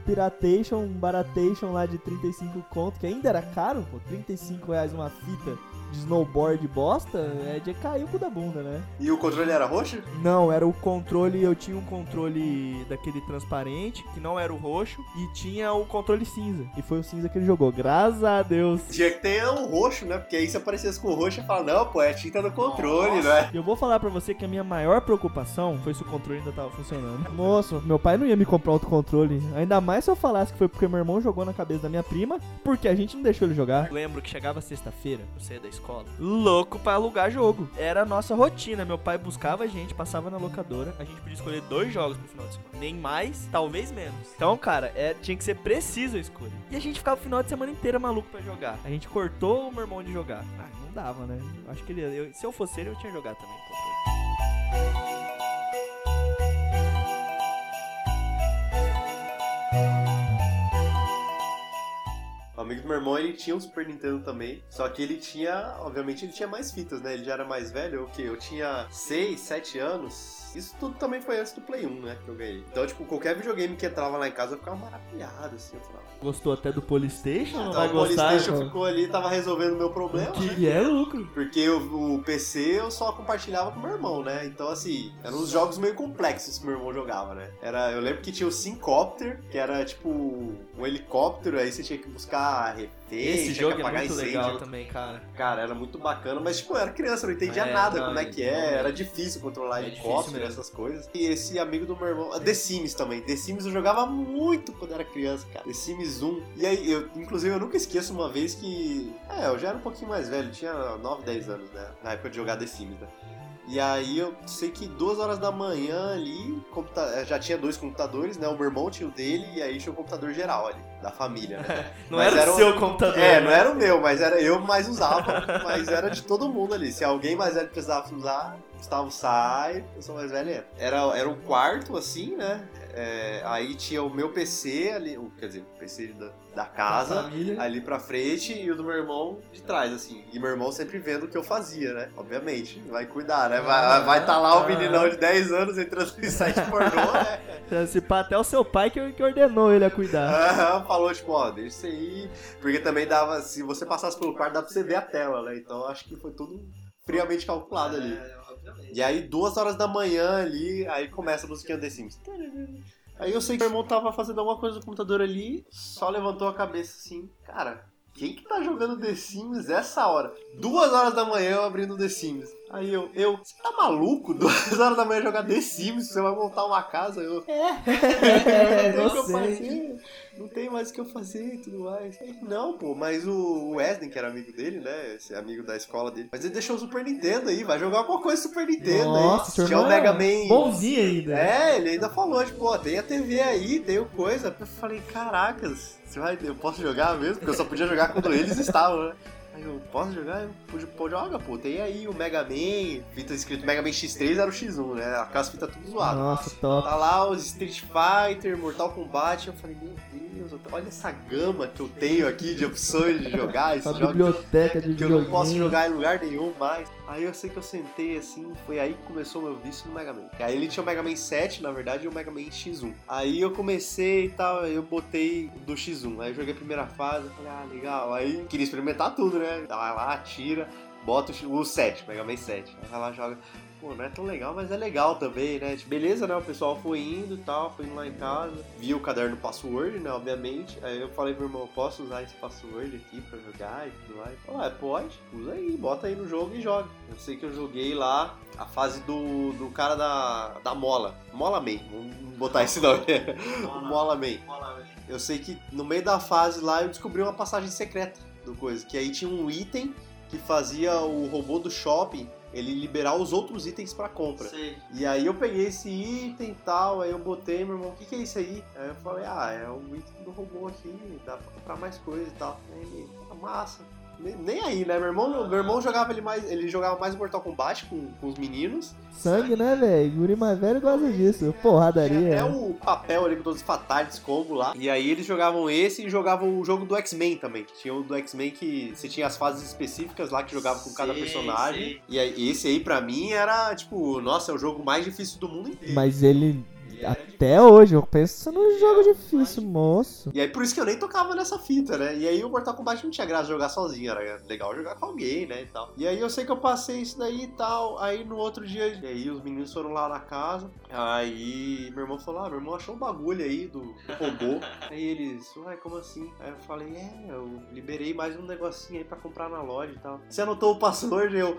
Piratation, Baratation lá de 35 conto, que ainda era caro, pô. 35 reais uma fita de snowboard bosta, é de cair o cu da bunda, né? E o controle era roxo? Não, era o controle. Eu tinha um controle daquele transparente, que não era o roxo, e tinha o controle cinza. E foi o cinza que ele jogou. Graças a Deus. Tinha que ter um roxo, né? Porque aí se aparecesse com o roxo, ia falar, não, pô, é tinta do controle, não é? E eu vou falar pra você que a minha maior preocupação foi se o controle ainda tava funcionando. Moço, meu pai não ia me comprar outro controle. Ainda mais se eu falasse que foi porque meu irmão jogou na cabeça da minha prima, porque a gente não deixou ele jogar. Lembro que chegava sexta-feira, eu saía da escola, louco pra alugar jogo. Era a nossa rotina. Meu pai buscava a gente, passava na locadora, a gente podia escolher dois jogos pro final de semana. Nem mais, talvez menos. Então, cara, é, tinha que ser preciso a escolha. E a gente ficava o final de semana inteiro maluco pra jogar. A gente cortou o meu irmão de jogar. Ah, não dava, né? Acho que ele, eu- se eu fosse ele, eu tinha jogado também. controle. Amigo do meu irmão, ele tinha um Super Nintendo também. Só que ele tinha, obviamente, ele tinha mais fitas, né? Ele já era mais velho. O quê? Eu tinha 6, 7 anos. Isso tudo também foi antes do Play 1, né? Que eu ganhei. Então, tipo, qualquer videogame que entrava lá em casa eu ficava maravilhado, assim. Eu falava, Gostou até do Polystation? Então, vai o gostar? Polystation ficou ali, tava resolvendo o meu problema. né? Que é lucro. Porque o, o PC eu só compartilhava com meu irmão, né? Então, assim, eram uns jogos meio complexos que meu irmão jogava, né? Era, eu lembro que tinha o Syncopter, que era tipo um helicóptero, aí você tinha que buscar Esse jogo que é apagar muito incêndio. legal também, cara. Cara, era muito bacana, mas tipo, eu era criança, eu não entendia É, nada não, como é que realmente. é, era difícil controlar É helicóptero, essas coisas. E esse amigo do meu irmão, The Sims também, The Sims eu jogava muito quando era criança, cara. The Sims 1. E aí, eu, inclusive, eu nunca esqueço uma vez que. É, eu já era um pouquinho mais velho, tinha 9, 10 anos, né? Na época de jogar The Sims, né? E aí eu sei que duas horas da manhã ali, computa- eh, já tinha dois computadores, né? O meu irmão tinha o dele e aí tinha o computador geral ali, da família, né? <laughs> Não Mas era, o um- seu computador. É, né? não era o meu, mas era eu mais usava, mas era de todo mundo ali. Se alguém mais velho precisava usar, Gustavo sai, eu sou mais velho. entra. Era, era um quarto, assim, né? É, aí tinha o meu PC ali, o- quer dizer, o PC da, da casa, ali pra frente e o do meu irmão de trás, assim. E meu irmão sempre vendo o que eu fazia, né? Obviamente, vai cuidar, né? Vai vai tá lá o meninão de 10 anos entrando em site pornô, né? <laughs> Se pá, até o seu pai que, que ordenou ele a cuidar. Aham, falou, tipo, ó, deixa isso aí. Porque também dava, se você passasse pelo quarto, dá pra você ver a tela, né? Então acho que foi tudo friamente calculado ali. E aí, duas horas da manhã ali, aí começa a musiquinha The Sims. Aí eu sei que meu irmão tava fazendo alguma coisa no computador ali, só levantou a cabeça assim, cara, quem que tá jogando The Sims essa hora? Duas horas da manhã eu abrindo The Sims. Aí eu, eu, você tá maluco? <laughs> Duas horas da manhã jogar The Sims, você vai montar uma casa? Eu, é, É, não <laughs> tem o que eu fazer, não tem mais o que eu fazer e tudo mais. Aí, Não, pô, mas o Wesley, que era amigo dele, né, esse amigo da escola dele, mas ele deixou o Super Nintendo aí, vai jogar alguma coisa Super Nintendo Nossa, aí. Tinha o irmão é Mega Man. Bonzinho ainda. É, ele ainda falou, tipo, ó, tem a TV aí, tem o coisa. Eu falei, caracas, você vai, eu posso jogar mesmo? Porque eu só podia jogar quando eles estavam, né? Aí eu, posso jogar? Eu, pude, pô, joga, pô. Tem aí o Mega Man, fita escrito Mega Man X3 era o X1, né? Aquelas fitas tudo zoadas. Nossa, top. Tá lá os Street Fighter, Mortal Kombat. Eu falei, meu Deus, eu- olha essa gama que eu tenho aqui de opções de jogar <laughs> esses Essa jogos biblioteca de que eu não posso jogar em lugar nenhum mais. Aí eu sei que eu sentei assim, foi aí que começou o meu vício no Mega Man. Aí ele tinha o Mega Man 7, na verdade, e o Mega Man X1. Aí eu comecei e tal, eu botei do X1. Aí eu joguei a primeira fase, falei, ah, legal. Aí queria experimentar tudo, né? Vai lá, tira, bota o X- o 7, Mega Man 7. Aí vai lá, joga. Pô, não é tão legal, mas é legal também, né? Tipo, beleza, né? O pessoal foi indo e tal, foi indo lá em casa. Vi o caderno password, né? Obviamente. Aí eu falei pro irmão, posso usar esse password aqui pra jogar e tudo mais? Falou, ah, pode, usa aí, bota aí no jogo e joga. Eu sei que eu joguei lá a fase do, do cara da, da Mola. Mola Man, vamos botar esse nome. Mola <laughs> Man. Eu sei que no meio da fase lá eu descobri uma passagem secreta do coisa. Que aí tinha um item que fazia o robô do shopping ele liberar os outros itens pra compra. Sei. E aí eu peguei esse item e tal, aí eu botei, meu irmão, o que, que é isso aí? Aí eu falei, ah, é o item do robô aqui, dá pra comprar mais coisa e tal. Aí ele, ah, massa. Nem, nem aí, né? Meu irmão, meu irmão jogava ele mais. Ele jogava mais Mortal Kombat com, com os meninos. Sangue, né, velho? Guri mais velho gosta disso. Porradaria. Tinha até o papel ali com todos os fatalities combo lá. E aí eles jogavam esse e jogavam o jogo do X-Men também. que Tinha o do X-Men que você tinha as fases específicas lá que jogava com cada personagem. sei. E aí, esse aí pra mim era tipo, nossa, é o jogo mais difícil do mundo inteiro. Mas ele, até hoje, eu penso num jogo difícil, moço. E aí por isso que eu nem tocava nessa fita, né? E aí o Mortal Kombat não tinha graça jogar sozinho, era legal jogar com alguém, né? E, tal. e aí eu sei que eu passei isso daí e tal. Aí no outro dia, e aí os meninos foram lá na casa. Aí meu irmão falou: Ah, meu irmão achou um bagulho aí do, do robô. <laughs> aí eles, uai, como assim? Aí eu falei: É, eu liberei mais um negocinho aí pra comprar na loja e tal. Você anotou o password? Eu,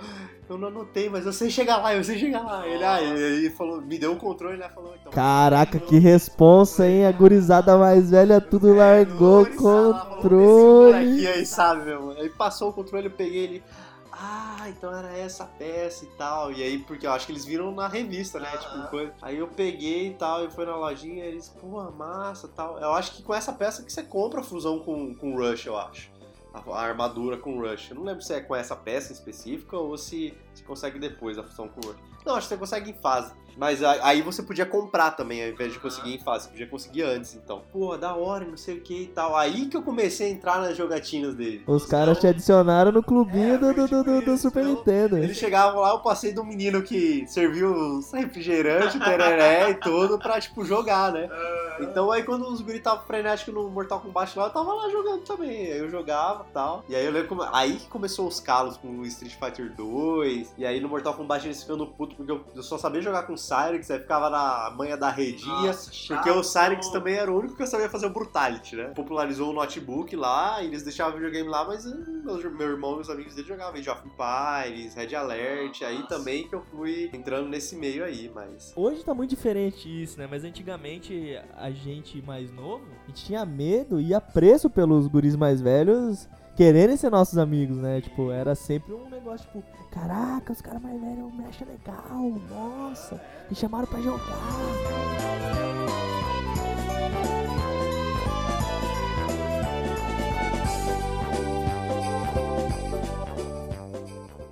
eu não anotei, mas eu sei chegar lá, eu sei chegar lá. Ele, ah, e aí falou, me deu o controle, né? Falou, então. Caraca, que responsa, hein? A gurizada mais velha tudo largou o Aqui controle. aí, sabe, meu? mano? Aí passou o controle, eu peguei ele. Ah, então era essa peça e tal. E aí, porque eu acho que eles viram na revista, né? Tipo, Aham. coisa. Aí eu peguei e tal, e foi na lojinha, e eles, pô, massa e tal. Eu acho que com essa peça que você compra a fusão com, com Rush, eu acho. A, armadura com Rush. Eu não lembro se é com essa peça específica ou se se consegue depois a fusão com Rush. Não, acho que você consegue em fase. Mas aí você podia comprar também, ao invés de conseguir em fase. Você podia conseguir antes, então. Pô, da hora, não sei o que e tal. Aí que eu comecei a entrar nas jogatinas dele. Os caras te adicionaram no clubinho É, do, do, do, do- do isso, Super então, Nintendo. Eles chegavam lá, eu passei do menino que serviu os refrigerante, tereré e tudo pra, tipo, jogar, né? Então aí quando os guri estavam frenéticos no Mortal Kombat lá, eu tava lá jogando também. Aí eu jogava e tal. E aí eu lembro como... Aí que começou os calos com o Street Fighter 2. E aí no Mortal Kombat eles ficando puto, porque eu, só sabia jogar com Cyrix, aí ficava na manha da redinha. Nossa, chato. Porque o Cyrix também era o único que eu sabia fazer o Brutality, né? Popularizou o notebook lá, e eles deixavam o videogame lá, mas meus- meu irmão e meus amigos dele jogavam Age of Empires, Red Alert, aí Nossa. também que eu fui entrando nesse meio aí, mas... Hoje tá muito diferente isso, né? Mas antigamente a gente mais novo, a gente tinha medo e apreço pelos guris mais velhos quererem ser nossos amigos, né? Tipo, era sempre um negócio tipo, caraca, os caras mais velhos me acham legal, nossa, me chamaram pra jogar.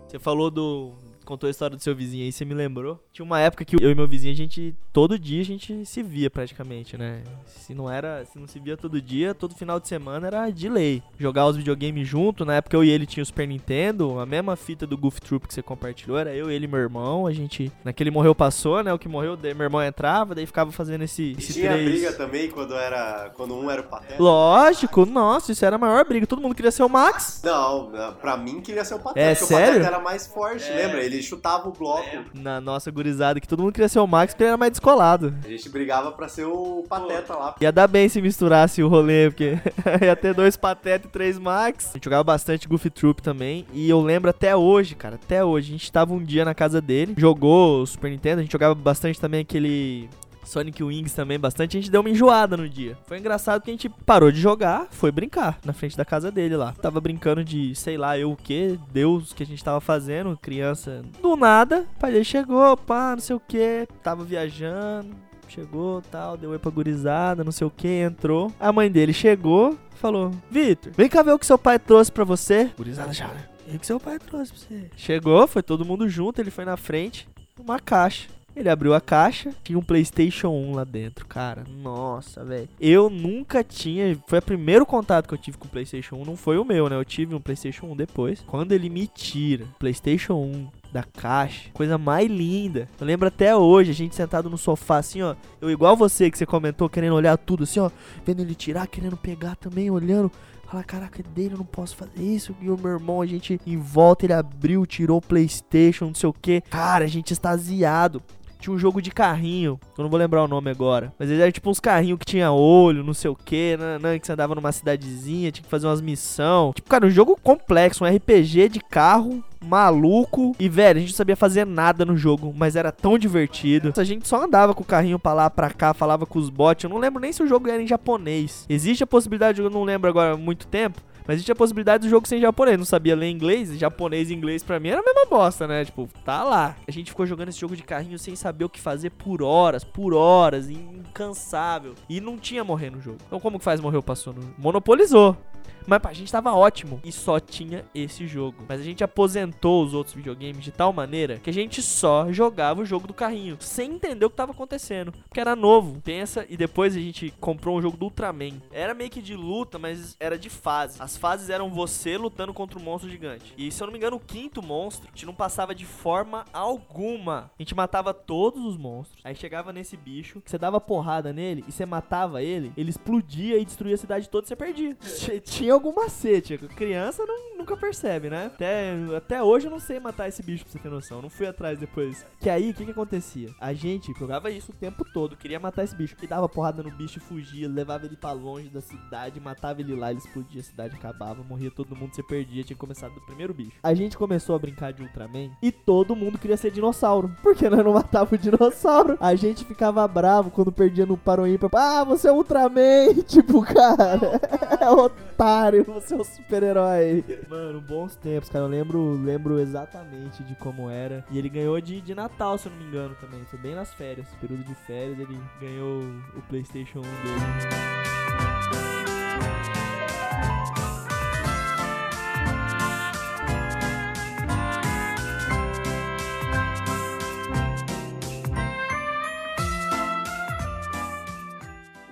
Você falou do. Contou a história do seu vizinho aí, você me lembrou. Tinha uma época que eu e meu vizinho, a gente. Todo dia a gente se via praticamente, né? Se não era. Se não se via todo dia, todo final de semana era de lei. Jogar os videogames junto. Na época eu e ele tinha o Super Nintendo, a mesma fita do Goof Troop que você compartilhou. Era eu, ele e meu irmão. A gente. Naquele morreu passou, né? O que morreu, daí meu irmão entrava, daí ficava fazendo esse. E esse tinha três- briga também quando era. Quando um era o pateta. Lógico, nossa, isso era a maior briga. Todo mundo queria ser o Max. Não, pra mim queria ser o pateta. É, porque sério? o pateta era mais forte, É. lembra? Ele chutava o bloco. Na nossa gurizada, que todo mundo queria ser o Max porque ele era mais descolado. A gente brigava pra ser o pateta lá. Ia dar bem se misturasse o rolê, porque <laughs> ia ter dois Pateta e três Max. A gente jogava bastante Goofy Troop também. E eu lembro até hoje, cara, até hoje. A gente tava um dia na casa dele, jogou o Super Nintendo. A gente jogava bastante também aquele. Sonic Wings também, bastante. A gente deu uma enjoada no dia. Foi engraçado que a gente parou de jogar, foi brincar na frente da casa dele lá. Tava brincando de, sei lá, eu o que, Deus, que a gente tava fazendo, criança. Do nada, o pai dele chegou, pá, não sei o que, tava viajando. Chegou, tal, deu oi pra gurizada, não sei o que, entrou. A mãe dele chegou, falou: Vitor, vem cá ver o que seu pai trouxe pra você. Gurizada já, né? O que seu pai trouxe pra você? Chegou, foi todo mundo junto, ele foi na frente, uma caixa. Ele abriu a caixa, tinha um PlayStation 1 lá dentro, cara. Nossa, velho. Eu nunca tinha. Foi o primeiro contato que eu tive com o PlayStation 1. Não foi o meu, né? Eu tive um PlayStation 1 depois. Quando ele me tira PlayStation 1 da caixa, coisa mais linda. Eu lembro até hoje, a gente sentado no sofá, assim, ó. Eu, igual você que você comentou, querendo olhar tudo, assim, ó. Vendo ele tirar, querendo pegar também, olhando. Fala, caraca, é dele, eu não posso fazer isso. E o meu irmão, a gente em volta, ele abriu, tirou o PlayStation, não sei o que. Cara, a gente extasiado. Tinha um jogo de carrinho, que eu não vou lembrar o nome agora. Mas ele era tipo uns carrinhos que tinha olho, não sei o que, que você andava numa cidadezinha, tinha que fazer umas missões. Tipo, cara, um jogo complexo, um RPG de carro, maluco. E, velho, a gente não sabia fazer nada no jogo, mas era tão divertido. A gente só andava com o carrinho pra lá, pra cá, falava com os bots. Eu não lembro nem se o jogo era em japonês. Existe a possibilidade, eu não lembro agora há muito tempo. Mas existe a possibilidade do jogo ser em japonês. Não sabia ler inglês, japonês e inglês pra mim era a mesma bosta, né? Tipo, tá lá. A gente ficou jogando esse jogo de carrinho sem saber o que fazer por horas, por horas, incansável. E não tinha morrer no jogo. Então como que faz morrer o passou? No... Monopolizou. Mas pra gente tava ótimo e só tinha esse jogo. Mas a gente aposentou os outros videogames de tal maneira que a gente só jogava o jogo do carrinho, sem entender o que tava acontecendo. Porque era novo. Pensa, e depois a gente comprou um jogo do Ultraman. Era meio que de luta, mas era de fase. As fases eram você lutando contra um monstro gigante. E se eu não me engano, o quinto monstro, a gente não passava de forma alguma. A gente matava todos os monstros. Aí chegava nesse bicho, você dava porrada nele e você matava ele, ele explodia e destruía a cidade toda e você perdia. <laughs> Tinha algum macete. Criança não- nunca percebe, né? Até, até hoje eu não sei matar esse bicho pra você ter noção. Não fui atrás depois. Que aí, o que que acontecia? A gente jogava isso o tempo todo, queria matar esse bicho. E dava porrada no bicho fugia, levava ele pra longe da cidade, matava ele lá, ele explodia, a cidade acabava, morria todo mundo, você perdia, tinha começado do primeiro bicho. A gente começou a brincar de Ultraman e todo mundo queria ser dinossauro. <laughs> Porque nós não matava o dinossauro. A gente ficava bravo quando perdia no Paroímpa. Ah, você é Ultraman! <laughs> Tipo, cara, <laughs> é otário, você é um super-herói. Mano, bons tempos, cara. Eu lembro, lembro exatamente de como era. E ele ganhou de, de Natal, se eu não me engano, também. Foi bem nas férias, período de férias, ele ganhou o PlayStation 1 dele.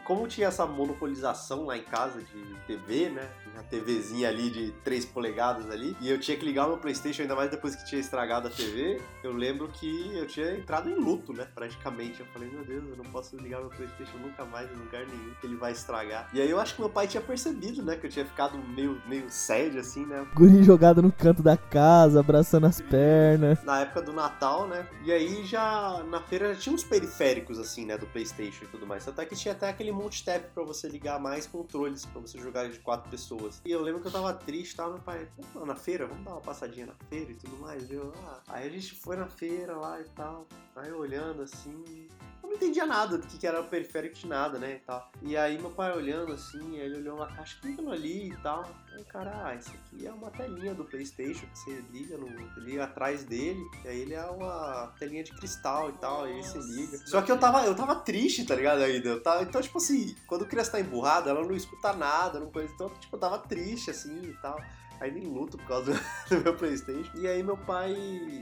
Como tinha essa monopolização lá em casa de TV, né? Uma TVzinha ali de 3 polegadas ali, e eu tinha que ligar o meu Playstation, ainda mais depois que tinha estragado a TV, eu lembro que eu tinha entrado em luto, né? Praticamente. Eu falei, meu Deus, eu não posso ligar meu Playstation nunca mais em lugar nenhum, que ele vai estragar. E aí eu acho que meu pai tinha percebido, né? Que eu tinha ficado meio, meio sério, assim, né? Guri jogado no canto da casa, abraçando as pernas. Na época do Natal, né? E aí já na feira já tinha uns periféricos, assim, né? Do Playstation e tudo mais. Até que tinha até aquele multitap pra você ligar mais controles, pra você jogar de quatro pessoas. E eu lembro que eu tava triste, tava meu pai, na feira, vamos dar uma passadinha na feira e tudo mais. Eu, ah. Aí a gente foi na feira lá e tal. Aí olhando assim, eu não entendia nada do que, que era o periférico de nada, né, e tal. E aí meu pai olhando assim, ele olhou uma caixa, que aquilo ali e tal. Aí, cara, ah, isso aqui é uma telinha do Playstation que você liga, no, liga atrás dele, e aí ele é uma telinha de cristal e tal, aí você liga. Só que eu tava, eu tava triste, tá ligado, ainda. Eu tava, então, tipo assim, quando criança tá emburrada, ela não escuta nada, não coisa, então, tipo, eu tava triste, assim, e tal. Aí nem luto por causa <laughs> do, meu Playstation. E aí meu pai,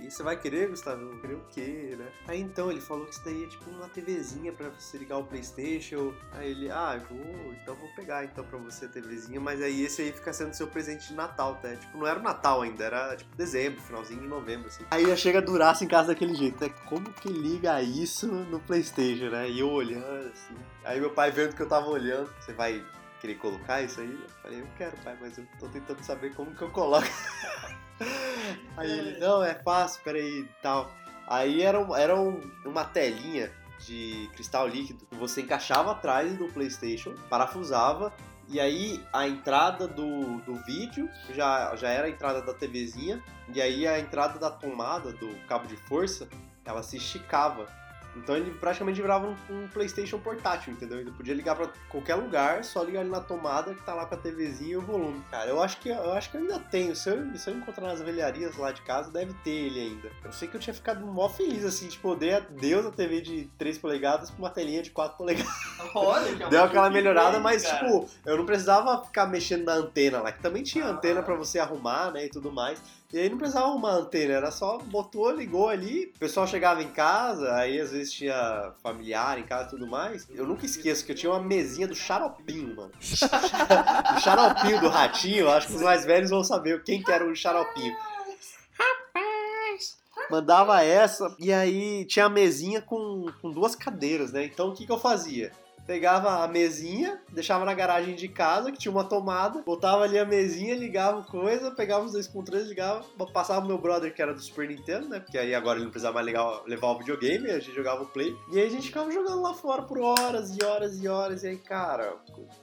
você vai querer, Gustavo? Querer o quê, né? Aí então ele falou que isso daí é tipo uma TVzinha pra você ligar o Playstation. Aí ele, ah, vou, então vou pegar então pra você a TVzinha. Mas aí esse aí fica sendo seu presente de Natal, tá? Tipo, não era o Natal ainda, era tipo dezembro, finalzinho de novembro, assim. Aí já chega a durar em casa daquele jeito, né? Como que liga isso no Playstation, né? E eu olhando assim. Aí meu pai vendo que eu tava olhando, você vai querer colocar isso aí? Eu falei, eu quero, pai, mas eu tô tentando saber como que eu coloco. <laughs> aí ele, não, é fácil, peraí e tal. Aí era, era um, uma telinha de cristal líquido que você encaixava atrás do PlayStation, parafusava e aí a entrada do, do vídeo já, já era a entrada da TVzinha, e aí a entrada da tomada do cabo de força ela se esticava. Então ele praticamente virava um, um, PlayStation portátil, entendeu? Ele podia ligar para qualquer lugar, só ligar ali na tomada que tá lá com a TVzinha e o volume. Cara, eu acho que eu acho que eu ainda tenho. Se eu, se eu encontrar nas velharias lá de casa, deve ter ele ainda. Eu sei que eu tinha ficado mó feliz, assim, tipo, dei a Deus a TV de 3 polegadas com uma telinha de 4 polegadas. <laughs> Olha, que é Deu aquela melhorada, mas, cara. tipo, eu não precisava ficar mexendo na antena lá, que também tinha ah, antena para você arrumar, né, e tudo mais. E aí não precisava uma antena, era só botou, ligou ali, o pessoal chegava em casa, aí às vezes tinha familiar em casa e tudo mais. Eu nunca esqueço que eu tinha uma mesinha do xaropinho, mano. <laughs> o xaropinho do ratinho, acho que os mais velhos vão saber quem que era o xaropinho. Rapaz! Mandava essa, e aí tinha a mesinha com, com duas cadeiras, né? Então o que, que eu fazia? Pegava a mesinha, deixava na garagem de casa, que tinha uma tomada, botava ali a mesinha, ligava coisa, pegava os dois controles, ligava, passava o meu brother que era do Super Nintendo, né? Porque aí agora ele não precisava mais levar o videogame, a gente jogava o Play. E aí a gente ficava jogando lá fora por horas e horas e horas. E aí, cara,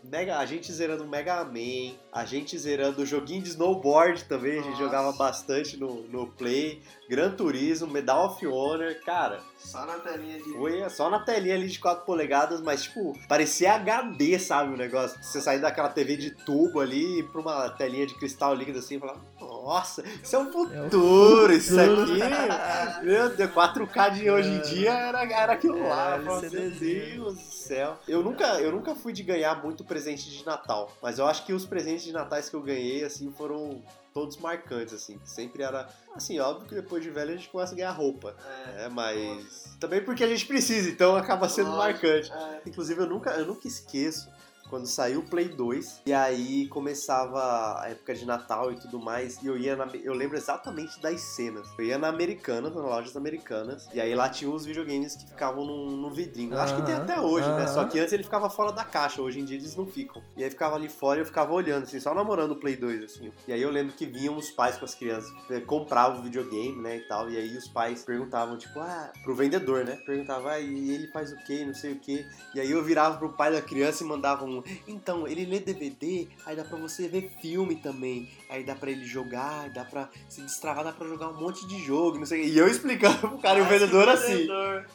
mega, a gente zerando Mega Man, a gente zerando o joguinho de snowboard também, Nossa. a gente jogava bastante no, no Play. Gran Turismo, Medal of Honor, cara. Só na telinha de. Foi só na telinha ali de 4 polegadas, mas tipo, parecia HD, sabe? O negócio. Você sair daquela TV de tubo ali pra uma telinha de cristal líquido assim e falar, nossa, isso é o futuro, é o isso aqui. meu Deus, 4K de hoje em dia era, era aquilo é, lá. Meu Deus do céu. Eu nunca, eu nunca fui de ganhar muito presente de Natal, mas eu acho que os presentes de Natais que eu ganhei, assim, foram todos marcantes, assim. Sempre era. Assim, óbvio que depois de velho a gente começa a ganhar roupa. É, né? mas. Também porque a gente precisa, então acaba sendo Lógico, marcante. É. Inclusive, eu nunca, eu nunca esqueço quando saiu o Play 2, e aí começava a época de Natal e tudo mais, e eu ia na, eu lembro exatamente das cenas. Eu ia na Americanas, nas lojas americanas, e aí lá tinha os videogames que ficavam no, no vidrinho. Acho que tem até hoje, né? Só que antes ele ficava fora da caixa, hoje em dia eles não ficam. E aí ficava ali fora e eu ficava olhando, assim, só namorando o Play 2, assim. E aí eu lembro que vinham os pais com as crianças, eh, compravam o videogame, né, e tal, e aí os pais perguntavam, tipo, ah, pro vendedor, né? Perguntava, ah, e ele faz o quê, não sei o quê. E aí eu virava pro pai da criança e mandava um então, ele lê DVD, aí dá pra você ver filme também. Aí dá pra ele jogar, dá pra se destravar, dá pra jogar um monte de jogo, não sei E eu explicando pro cara e o vendedor assim.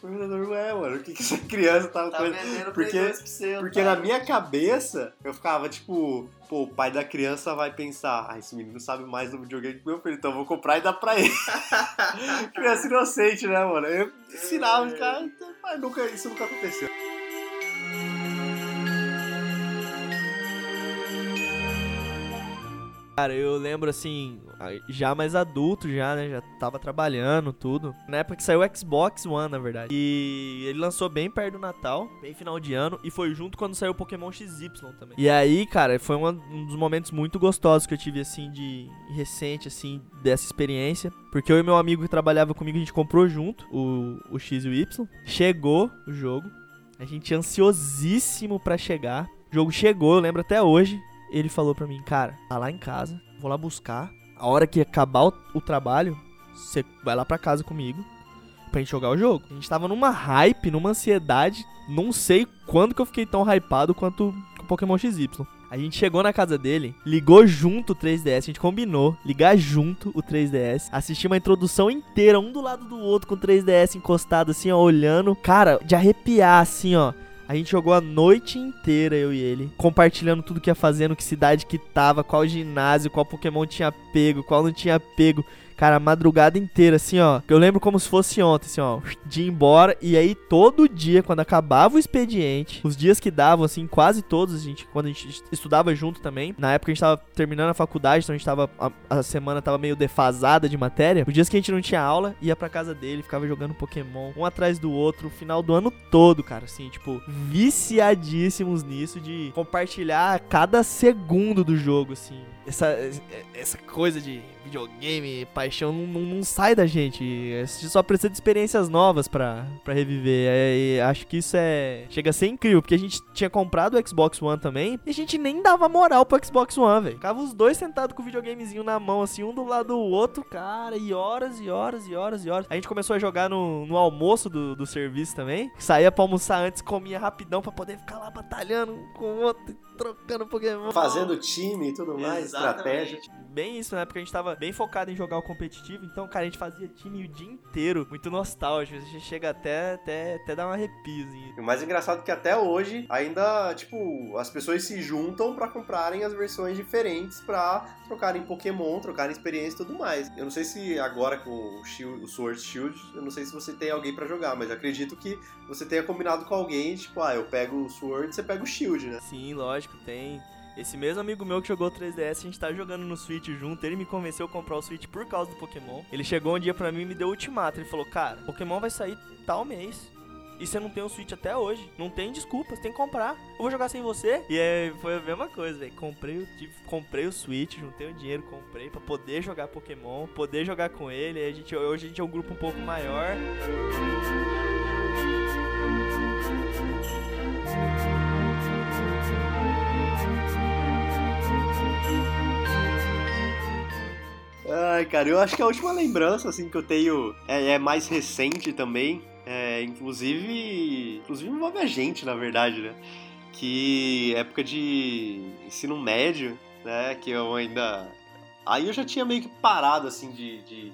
O vendedor, ué, mano, o que, que essa criança tava tá coisa. Porque, porque na minha cabeça, eu ficava tipo, pô, o pai da criança vai pensar, ah, esse menino sabe mais do videogame que meu filho, então eu vou comprar e dar pra ele. <laughs> criança inocente, né, mano? Eu ensinava os caras, então, mas nunca, isso nunca aconteceu. Cara, eu lembro assim, já mais adulto, já, né? Já tava trabalhando, tudo. Na época que saiu o Xbox One, na verdade. E ele lançou bem perto do Natal, bem final de ano, e foi junto quando saiu o Pokémon XY também. E aí, cara, foi um dos momentos muito gostosos que eu tive, assim, de recente, assim, dessa experiência. Porque eu e meu amigo que trabalhava comigo, a gente comprou junto o, o X e o Y. Chegou o jogo. A gente ansiosíssimo para chegar. O jogo chegou, eu lembro até hoje. Ele falou pra mim, cara, tá lá em casa, vou lá buscar. A hora que acabar o, o trabalho, você vai lá pra casa comigo pra gente jogar o jogo. A gente tava numa hype, numa ansiedade. Não sei quando que eu fiquei tão hypado quanto com Pokémon XY. A gente chegou na casa dele, ligou junto o 3DS, a gente combinou ligar junto o 3DS, assistir uma introdução inteira, um do lado do outro, com o 3DS encostado assim, ó, olhando. Cara, de arrepiar assim, ó. A gente jogou a noite inteira, eu e ele, compartilhando tudo que ia fazendo, que cidade que tava, qual ginásio, qual Pokémon tinha pego, qual não tinha pego. Cara, a madrugada inteira, assim, ó. Eu lembro como se fosse ontem, assim, ó. De ir embora. E aí, todo dia, quando acabava o expediente, os dias que davam, assim, quase todos, a gente, quando a gente estudava junto também. Na época a gente tava terminando a faculdade, então a gente tava. A, a semana tava meio defasada de matéria. Os dias que a gente não tinha aula, ia pra casa dele, ficava jogando Pokémon, um atrás do outro, o final do ano todo, cara. Assim, tipo, viciadíssimos nisso de compartilhar cada segundo do jogo, assim. Essa, essa coisa de videogame, paixão, não, não, sai da gente. A gente só precisa de experiências novas pra, pra reviver. É, e acho que isso é. Chega a ser incrível, porque a gente tinha comprado o Xbox One também e a gente nem dava moral pro Xbox One, velho. Ficava os dois sentados com o videogamezinho na mão, assim, um do lado do outro, cara, e horas e horas e horas e horas. A gente começou a jogar no, no almoço do, do serviço também. Saía pra almoçar antes, comia rapidão pra poder ficar lá batalhando com o outro, trocando Pokémon. Fazendo time e tudo mais, Exatamente. estratégia. Bem isso, né? Porque a gente tava bem focado em jogar o competitivo, então, cara, a gente fazia time o dia inteiro, muito nostálgico, a gente chega até, até, até dar um arrepiozinho. O mais engraçado é que até hoje, ainda, tipo, as pessoas se juntam para comprarem as versões diferentes para trocarem Pokémon, trocarem experiência e tudo mais. Eu não sei se agora com o, Shield, o Sword Shield, eu não sei se você tem alguém para jogar, mas acredito que você tenha combinado com alguém, tipo, ah, eu pego o Sword, você pega o Shield, né? Sim, lógico, tem. Esse mesmo amigo meu que jogou 3DS, a gente tá jogando no Switch junto. Ele me convenceu a comprar o Switch por causa do Pokémon. Ele chegou um dia pra mim e me deu o ultimato. Ele falou: Cara, Pokémon vai sair tal mês. E você não tem o Switch até hoje. Não tem desculpas, tem que comprar. Eu vou jogar sem você. E aí foi a mesma coisa, velho. Comprei, tive, comprei o Switch, juntei o dinheiro, comprei pra poder jogar Pokémon, poder jogar com ele. A gente, hoje a gente é um grupo um pouco maior. Ai, cara, eu acho que a última lembrança, assim, que eu tenho é, é mais recente também. É, inclusive, inclusive envolve a gente, na verdade, né? Que época de ensino médio, né? Que eu ainda. Aí eu já tinha meio que parado, assim, de, de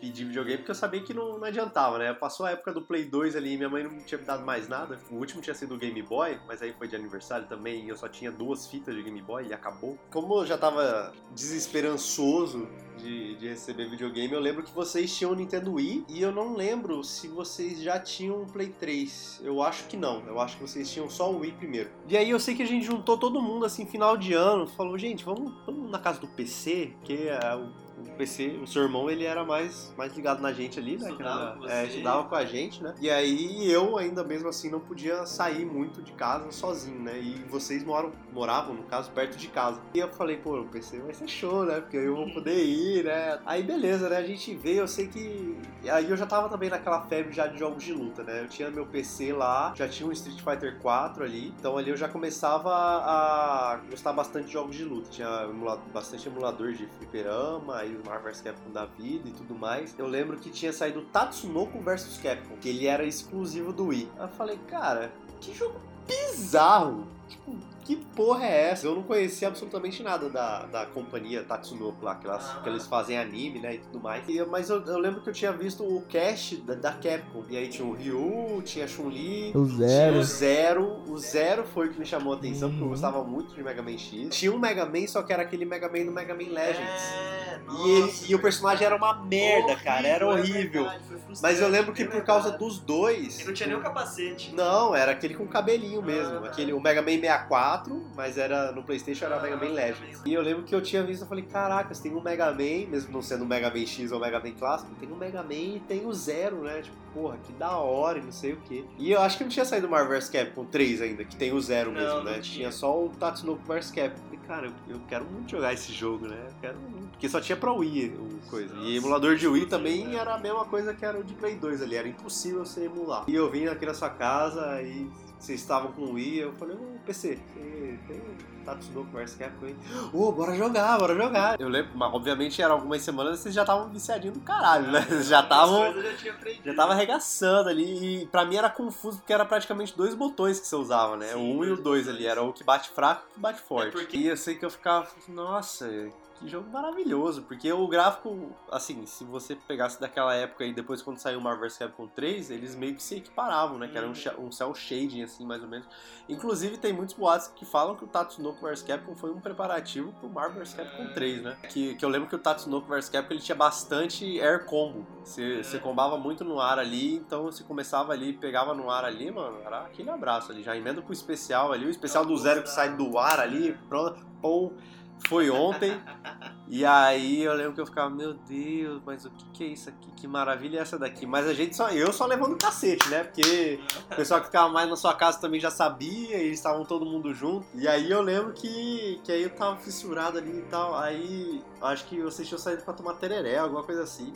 pedir videogame, porque eu sabia que não, não, adiantava, né? Passou a época do Play 2 ali, minha mãe não tinha me dado mais nada. O último tinha sido o Game Boy, mas aí foi de aniversário também, e eu só tinha duas fitas de Game Boy e acabou. Como eu já tava desesperançoso de, de receber videogame, eu lembro que vocês tinham o Nintendo Wii, e eu não lembro se vocês já tinham um Play 3. Eu acho que não, eu acho que vocês tinham só o Wii primeiro. E aí eu sei que a gente juntou todo mundo, assim, final de ano, falou, gente, vamos, vamos na casa do PC, que é o o PC, o seu irmão, ele era mais, mais ligado na gente ali, né? Estudava, era, é, estudava com a gente, né? E aí eu ainda mesmo assim não podia sair muito de casa sozinho, né? E vocês moram, moravam, no caso, perto de casa. E eu falei, pô, o PC vai ser show, né? Porque eu vou poder ir, né? Aí beleza, né? A gente veio, eu sei que. Aí eu já tava também naquela febre já de jogos de luta, né? Eu tinha meu PC lá, já tinha um Street Fighter 4 ali. Então ali eu já começava a gostar bastante de jogos de luta. Tinha bastante emulador de fliperama, aí o Marvel vs Capcom da vida e tudo mais, eu lembro que tinha saído Tatsunoko vs Capcom, que ele era exclusivo do Wii. Aí eu falei, cara, que jogo bizarro! Tipo, que porra é essa? Eu não conhecia absolutamente nada da, da companhia Tatsunoko lá, que, elas, ah. que eles fazem anime, né, e tudo mais. E, mas eu, eu, lembro que eu tinha visto o cast da, da, Capcom. E aí tinha o Ryu, tinha a Chun-Li, o Zero. tinha o Zero. O Zero foi o que me chamou a atenção, uhum. porque eu uhum. gostava muito de Mega Man X. Tinha um Mega Man, só que era aquele Mega Man do Mega Man Legends. É, e, ele, e, o personagem era uma merda, horrível, cara, era é horrível. É mas eu lembro que por causa dos dois... Ele não tinha nem o capacete. Não, era aquele com cabelinho mesmo. Ah, aquele, o Mega Man 64 4, mas era no Playstation era Mega Man Legends. E eu lembro que eu tinha visto, eu falei, caracas, tem um Mega Man, mesmo não sendo um Mega Man X ou um Mega Man clássico, tem um Mega Man e tem o Zero, né? Tipo, porra, que da hora e não sei o que. E eu acho que não tinha saído o Marvel vs Capcom 3 ainda, que tem o Zero Não, mesmo, não né? tinha. Tinha só o Tatsunoko vs Capcom. Falei, cara, eu, eu quero muito jogar esse jogo, né? Eu quero muito. Porque só tinha pra Wii o coisa. Nossa, e emulador de Wii também né? era a mesma coisa que era o de Play 2 ali, era impossível você emular. E eu vim aqui na sua casa e vocês estavam com o Wii, eu falei, ô PC, você tem um Tatsunoko vs Capcom aí? Ô, bora jogar, bora jogar. Eu lembro, mas obviamente era algumas semanas vocês já estavam viciadinhos do caralho, né? Vocês <laughs> já estavam. Já. Já tava arregaçando ali e pra mim era confuso porque era praticamente dois botões que você usava, né? Sim, o 1 um e o dois 2 botões. ali, era o que bate fraco e o que bate forte. porque- E eu sei que eu ficava, nossa, que jogo maravilhoso, porque o gráfico, assim, se você pegasse daquela época e depois quando saiu o Marvel vs Capcom 3, eles meio que se equiparavam, né? Que era um, Uhum. um cel shading, assim, mais ou menos. Inclusive, tem muitos boatos que falam que o Tatsunoko vs Capcom foi um preparativo pro Marvel vs Capcom 3, né? Que, que eu lembro que o Tatsunoko vs Capcom ele tinha bastante air combo. Você, você combava muito no ar ali, então você começava ali, pegava no ar ali, mano, era aquele abraço ali. Já emenda pro especial ali, o especial do zero que sai do ar ali, pronto, pum. Foi ontem. E aí eu lembro que eu ficava, meu Deus, mas o que, que é isso aqui? Que maravilha é essa daqui? Mas a gente só, eu só levando cacete, né? Porque o pessoal que ficava mais na sua casa também já sabia, e eles estavam todo mundo junto. E aí eu lembro que, que aí eu tava fissurado ali e tal. Aí acho que vocês tinham saído pra tomar tereré, alguma coisa assim.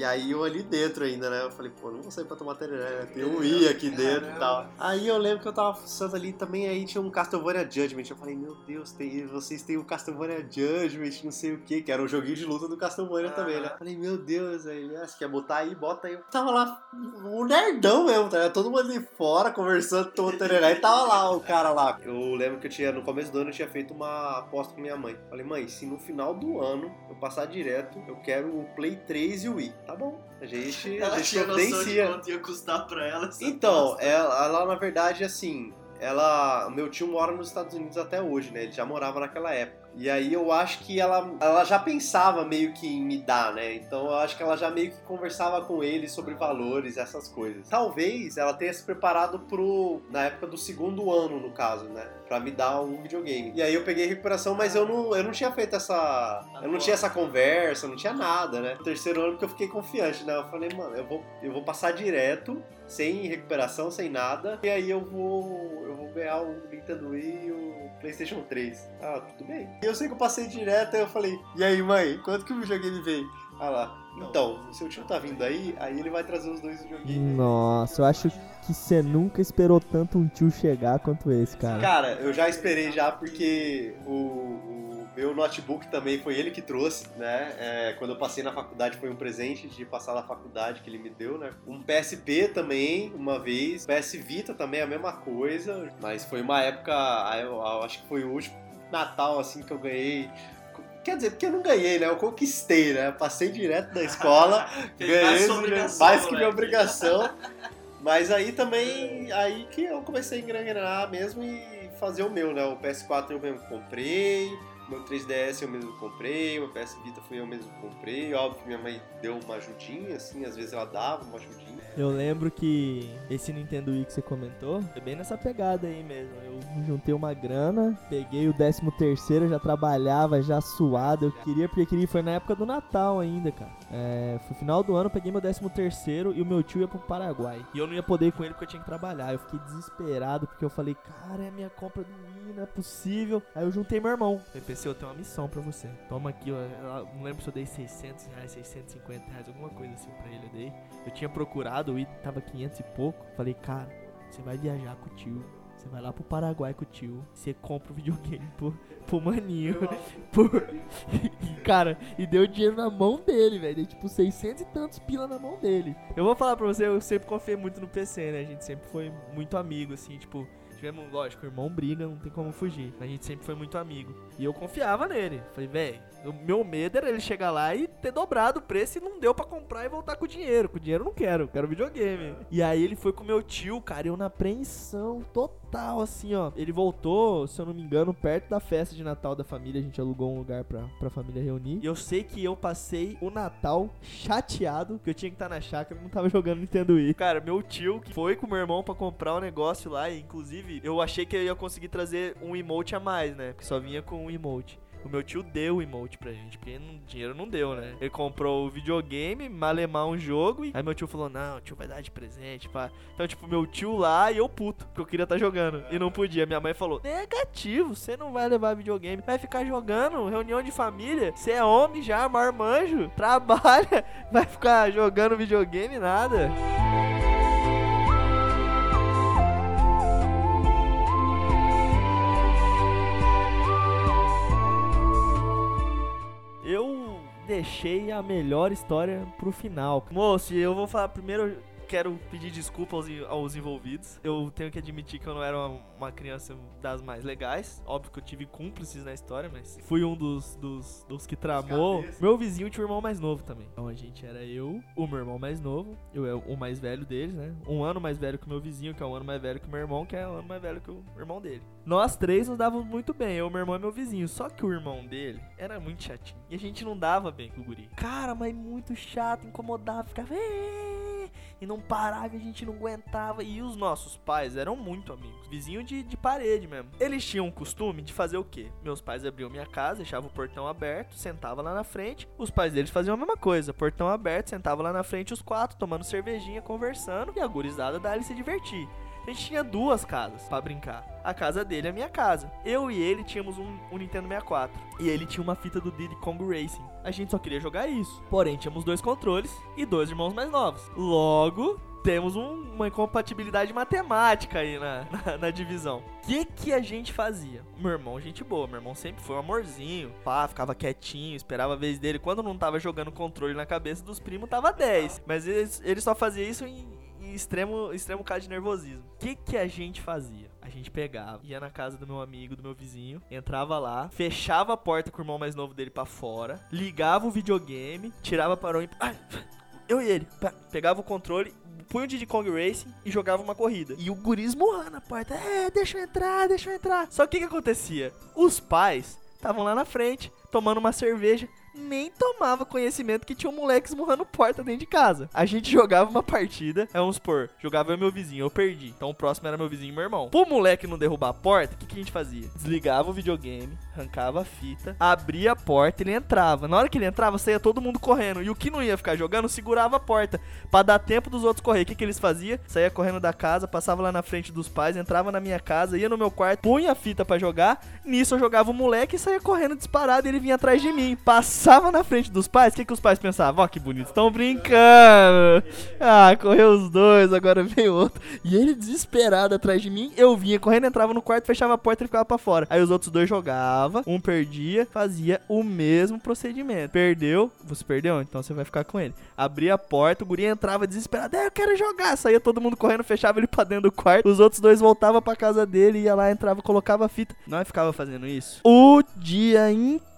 E aí eu ali dentro ainda, né? Eu falei, pô, não vou sair pra tomar tereré, né? tem um I aqui dentro e tal. Aí eu lembro que eu tava fuçando ali também, aí tinha um Castlevania Judgment. Eu falei, meu Deus, tem, vocês têm o Castlevania Judgment, não sei o que, que era um joguinho de luta do Castlevania Ah. também, né? Falei, meu Deus, aí ah, você quer botar aí, bota aí. Eu tava lá, um nerdão mesmo, tá? Todo mundo ali fora, conversando, tomando tereré, e tava lá o cara lá. Eu lembro que eu tinha, no começo do ano, eu tinha feito uma aposta com minha mãe. Falei, mãe, se no final do ano eu passar direto, eu quero o Play 3 e o Wii. Tá bom, a gente, a Ela gente tinha noção de providencia. quanto ia custar pra ela. Então, ela, ela, na verdade, assim, ela. Meu tio mora nos Estados Unidos até hoje, né? Ele já morava naquela época. E aí eu acho que ela, ela já pensava meio que em me dar, né? Então eu acho que ela já meio que conversava com ele sobre valores, essas coisas. Talvez ela tenha se preparado pro. na época do segundo ano, no caso, né? Pra me dar um videogame. E aí eu peguei recuperação, mas eu não, eu não tinha feito essa. Eu não tinha essa conversa, não tinha nada, né? Terceiro ano que eu fiquei confiante, né? Eu falei, mano, eu vou, eu vou passar direto, sem recuperação, sem nada. E aí eu vou. Eu vou ganhar o Nintendo Wii e o PlayStation 3. Ah, tudo bem. E eu sei que eu passei direto, aí eu falei, e aí, mãe, quanto que o videogame veio? Ah lá, então, o seu tio tá vindo aí, aí ele vai trazer os dois videogames. Nossa, eu acho que você nunca esperou tanto um tio chegar quanto esse, cara. Cara, eu já esperei já porque o, o meu notebook também foi ele que trouxe, né? É, quando eu passei na faculdade foi um presente de passar na faculdade que ele me deu, né? Um PSP também, uma vez. PS Vita também, a mesma coisa. Mas foi uma época, ah, eu, eu acho que foi o último Natal, assim, que eu ganhei. Quer dizer, porque eu não ganhei, né? Eu conquistei, né? Passei direto da escola, <laughs> ganhei mais mais que minha obrigação. <laughs> Mas aí também, aí que eu comecei a engrenar mesmo e fazer o meu, né? O PS4 eu mesmo comprei, meu 3DS eu mesmo comprei, meu PS Vita foi eu mesmo comprei. Óbvio que minha mãe deu uma ajudinha, assim, às vezes ela dava uma ajudinha. Eu lembro que esse Nintendo Wii que você comentou, foi bem nessa pegada aí mesmo. Eu juntei uma grana, peguei o 13 terceiro, já trabalhava, já suado. Eu queria, porque queria, foi na época do Natal ainda, cara. É, foi final do ano, peguei meu 13 terceiro e o meu tio ia pro Paraguai. E eu não ia poder ir com ele porque eu tinha que trabalhar. Eu fiquei desesperado porque eu falei, cara, é a minha compra do Wii, não é possível. Aí eu juntei meu irmão. Eu pensei, eu tenho uma missão pra você. Toma aqui, ó. Eu não lembro se eu dei 600 reais, 650 reais, alguma coisa assim pra ele. Eu dei. Eu tinha procurado, o Wii tava 500 e pouco. Falei, cara, você vai viajar com o tio. Você vai lá pro Paraguai com o tio. Você compra o videogame pro, pro maninho. <laughs> Por... <laughs> Cara, e deu dinheiro na mão dele, velho. Deu tipo 600 e tantos pila na mão dele. Eu vou falar pra você, eu sempre confiei muito no PC, né? A gente sempre foi muito amigo, assim, tipo. Tivemos, lógico, irmão briga, não tem como fugir. A gente sempre foi muito amigo. E eu confiava nele. Falei, velho, o meu medo era ele chegar lá e ter dobrado o preço e não deu pra comprar e voltar com o dinheiro. Com o dinheiro eu não quero, quero videogame. E aí ele foi com meu tio, cara, eu na apreensão total, assim, ó. Ele voltou, se eu não me engano, perto da festa de Natal da família. A gente alugou um lugar pra, pra família reunir. E eu sei que eu passei o Natal chateado, que eu tinha que estar na chácara e não tava jogando Nintendo Wii. Cara, meu tio que foi com meu irmão pra comprar o negócio lá, e inclusive eu achei que eu ia conseguir trazer um emote a mais, né? Porque só vinha com um emote. O meu tio deu o emote pra gente, porque dinheiro não deu, né? Ele comprou o videogame, malemar um jogo, e aí meu tio falou: Não, tio vai dar de presente, pá. Então, tipo, meu tio lá e eu puto, porque eu queria estar tá jogando. E não podia. Minha mãe falou: Negativo, você não vai levar videogame, vai ficar jogando, reunião de família. Você é homem já, marmanjo, <laughs> trabalha, vai ficar jogando videogame, nada. eu deixei a melhor história pro final. Moço, eu vou falar primeiro quero pedir desculpa aos, aos, envolvidos. Eu tenho que admitir que eu não era uma, uma, criança das mais legais. Óbvio que eu tive cúmplices na história, mas fui um dos, dos, dos que tramou. Meu vizinho tinha um irmão mais novo também. Então a gente era eu, o meu irmão mais novo, eu é o mais velho deles, né? Um ano mais velho que o meu vizinho, que é um ano mais velho que o meu irmão, que é um ano mais velho que o irmão dele. Nós três nos dávamos muito bem, eu, meu irmão e meu vizinho. Só que o irmão dele era muito chatinho. E a gente não dava bem com o guri. Cara, mas muito chato, incomodava, ficava e não parava a gente não aguentava. E os nossos pais eram muito amigos, vizinho de, de parede mesmo. Eles tinham o costume de fazer o quê? Meus pais abriam minha casa, deixavam o portão aberto, sentava lá na frente. Os pais deles faziam a mesma coisa, portão aberto, sentava lá na frente os quatro, tomando cervejinha, conversando e a gurizada dali se divertir. A gente tinha duas casas para brincar. A casa dele e a minha casa. Eu e ele tínhamos um, um, Nintendo 64. E ele tinha uma fita do Diddy Kong Racing. A gente só queria jogar isso. Porém, tínhamos dois controles e dois irmãos mais novos. Logo, temos um, uma incompatibilidade matemática aí na, <laughs> na, na divisão. O que, que a gente fazia? Meu irmão, gente boa. Meu irmão sempre foi um amorzinho. Pá, ficava quietinho, esperava a vez dele. Quando não tava jogando controle na cabeça dos primos, tava 10. Mas ele, ele só fazia isso em extremo, extremo caso de nervosismo. O que, que a gente fazia? A gente pegava, ia na casa do meu amigo, do meu vizinho, entrava lá, fechava a porta com o irmão mais novo dele para fora, ligava o videogame, tirava para o. Ah, eu e ele, pegava o controle, punha o Diddy Kong Racing e jogava uma corrida. E o guri esmurrando na porta. É, deixa eu entrar, deixa eu entrar. Só que o que acontecia? Os pais estavam lá na frente, tomando uma cerveja nem tomava conhecimento que tinha um moleque esmurrando porta dentro de casa. A gente jogava uma partida, é vamos supor, jogava eu e meu vizinho, eu perdi. Então o próximo era meu vizinho e meu irmão. Pro moleque não derrubar a porta, o que, que a gente fazia? Desligava o videogame, arrancava a fita, abria a porta, ele entrava. Na hora que ele entrava, saía todo mundo correndo. E o que não ia ficar jogando, segurava a porta. para dar tempo dos outros correr. O que, que eles faziam? Saía correndo da casa, passava lá na frente dos pais, entrava na minha casa, ia no meu quarto, punha a fita para jogar. Nisso eu jogava o moleque e saía correndo disparado e ele vinha atrás de mim. Passava na frente dos pais, o que, que os pais pensavam? Ó, oh, que bonito, estão brincando. Ah, correu os dois, agora veio outro. E ele desesperado atrás de mim, eu vinha correndo, entrava no quarto, fechava a porta e ficava pra fora. Aí os outros dois jogavam um perdia, fazia o mesmo procedimento. Perdeu, você perdeu, então você vai ficar com ele. Abria a porta, o guri entrava desesperado, é, eu quero jogar. Saía todo mundo correndo, fechava ele pra dentro do quarto. Os outros dois voltavam pra casa dele, ia lá, entrava, colocava a fita. Nós ficava fazendo isso o dia inteiro,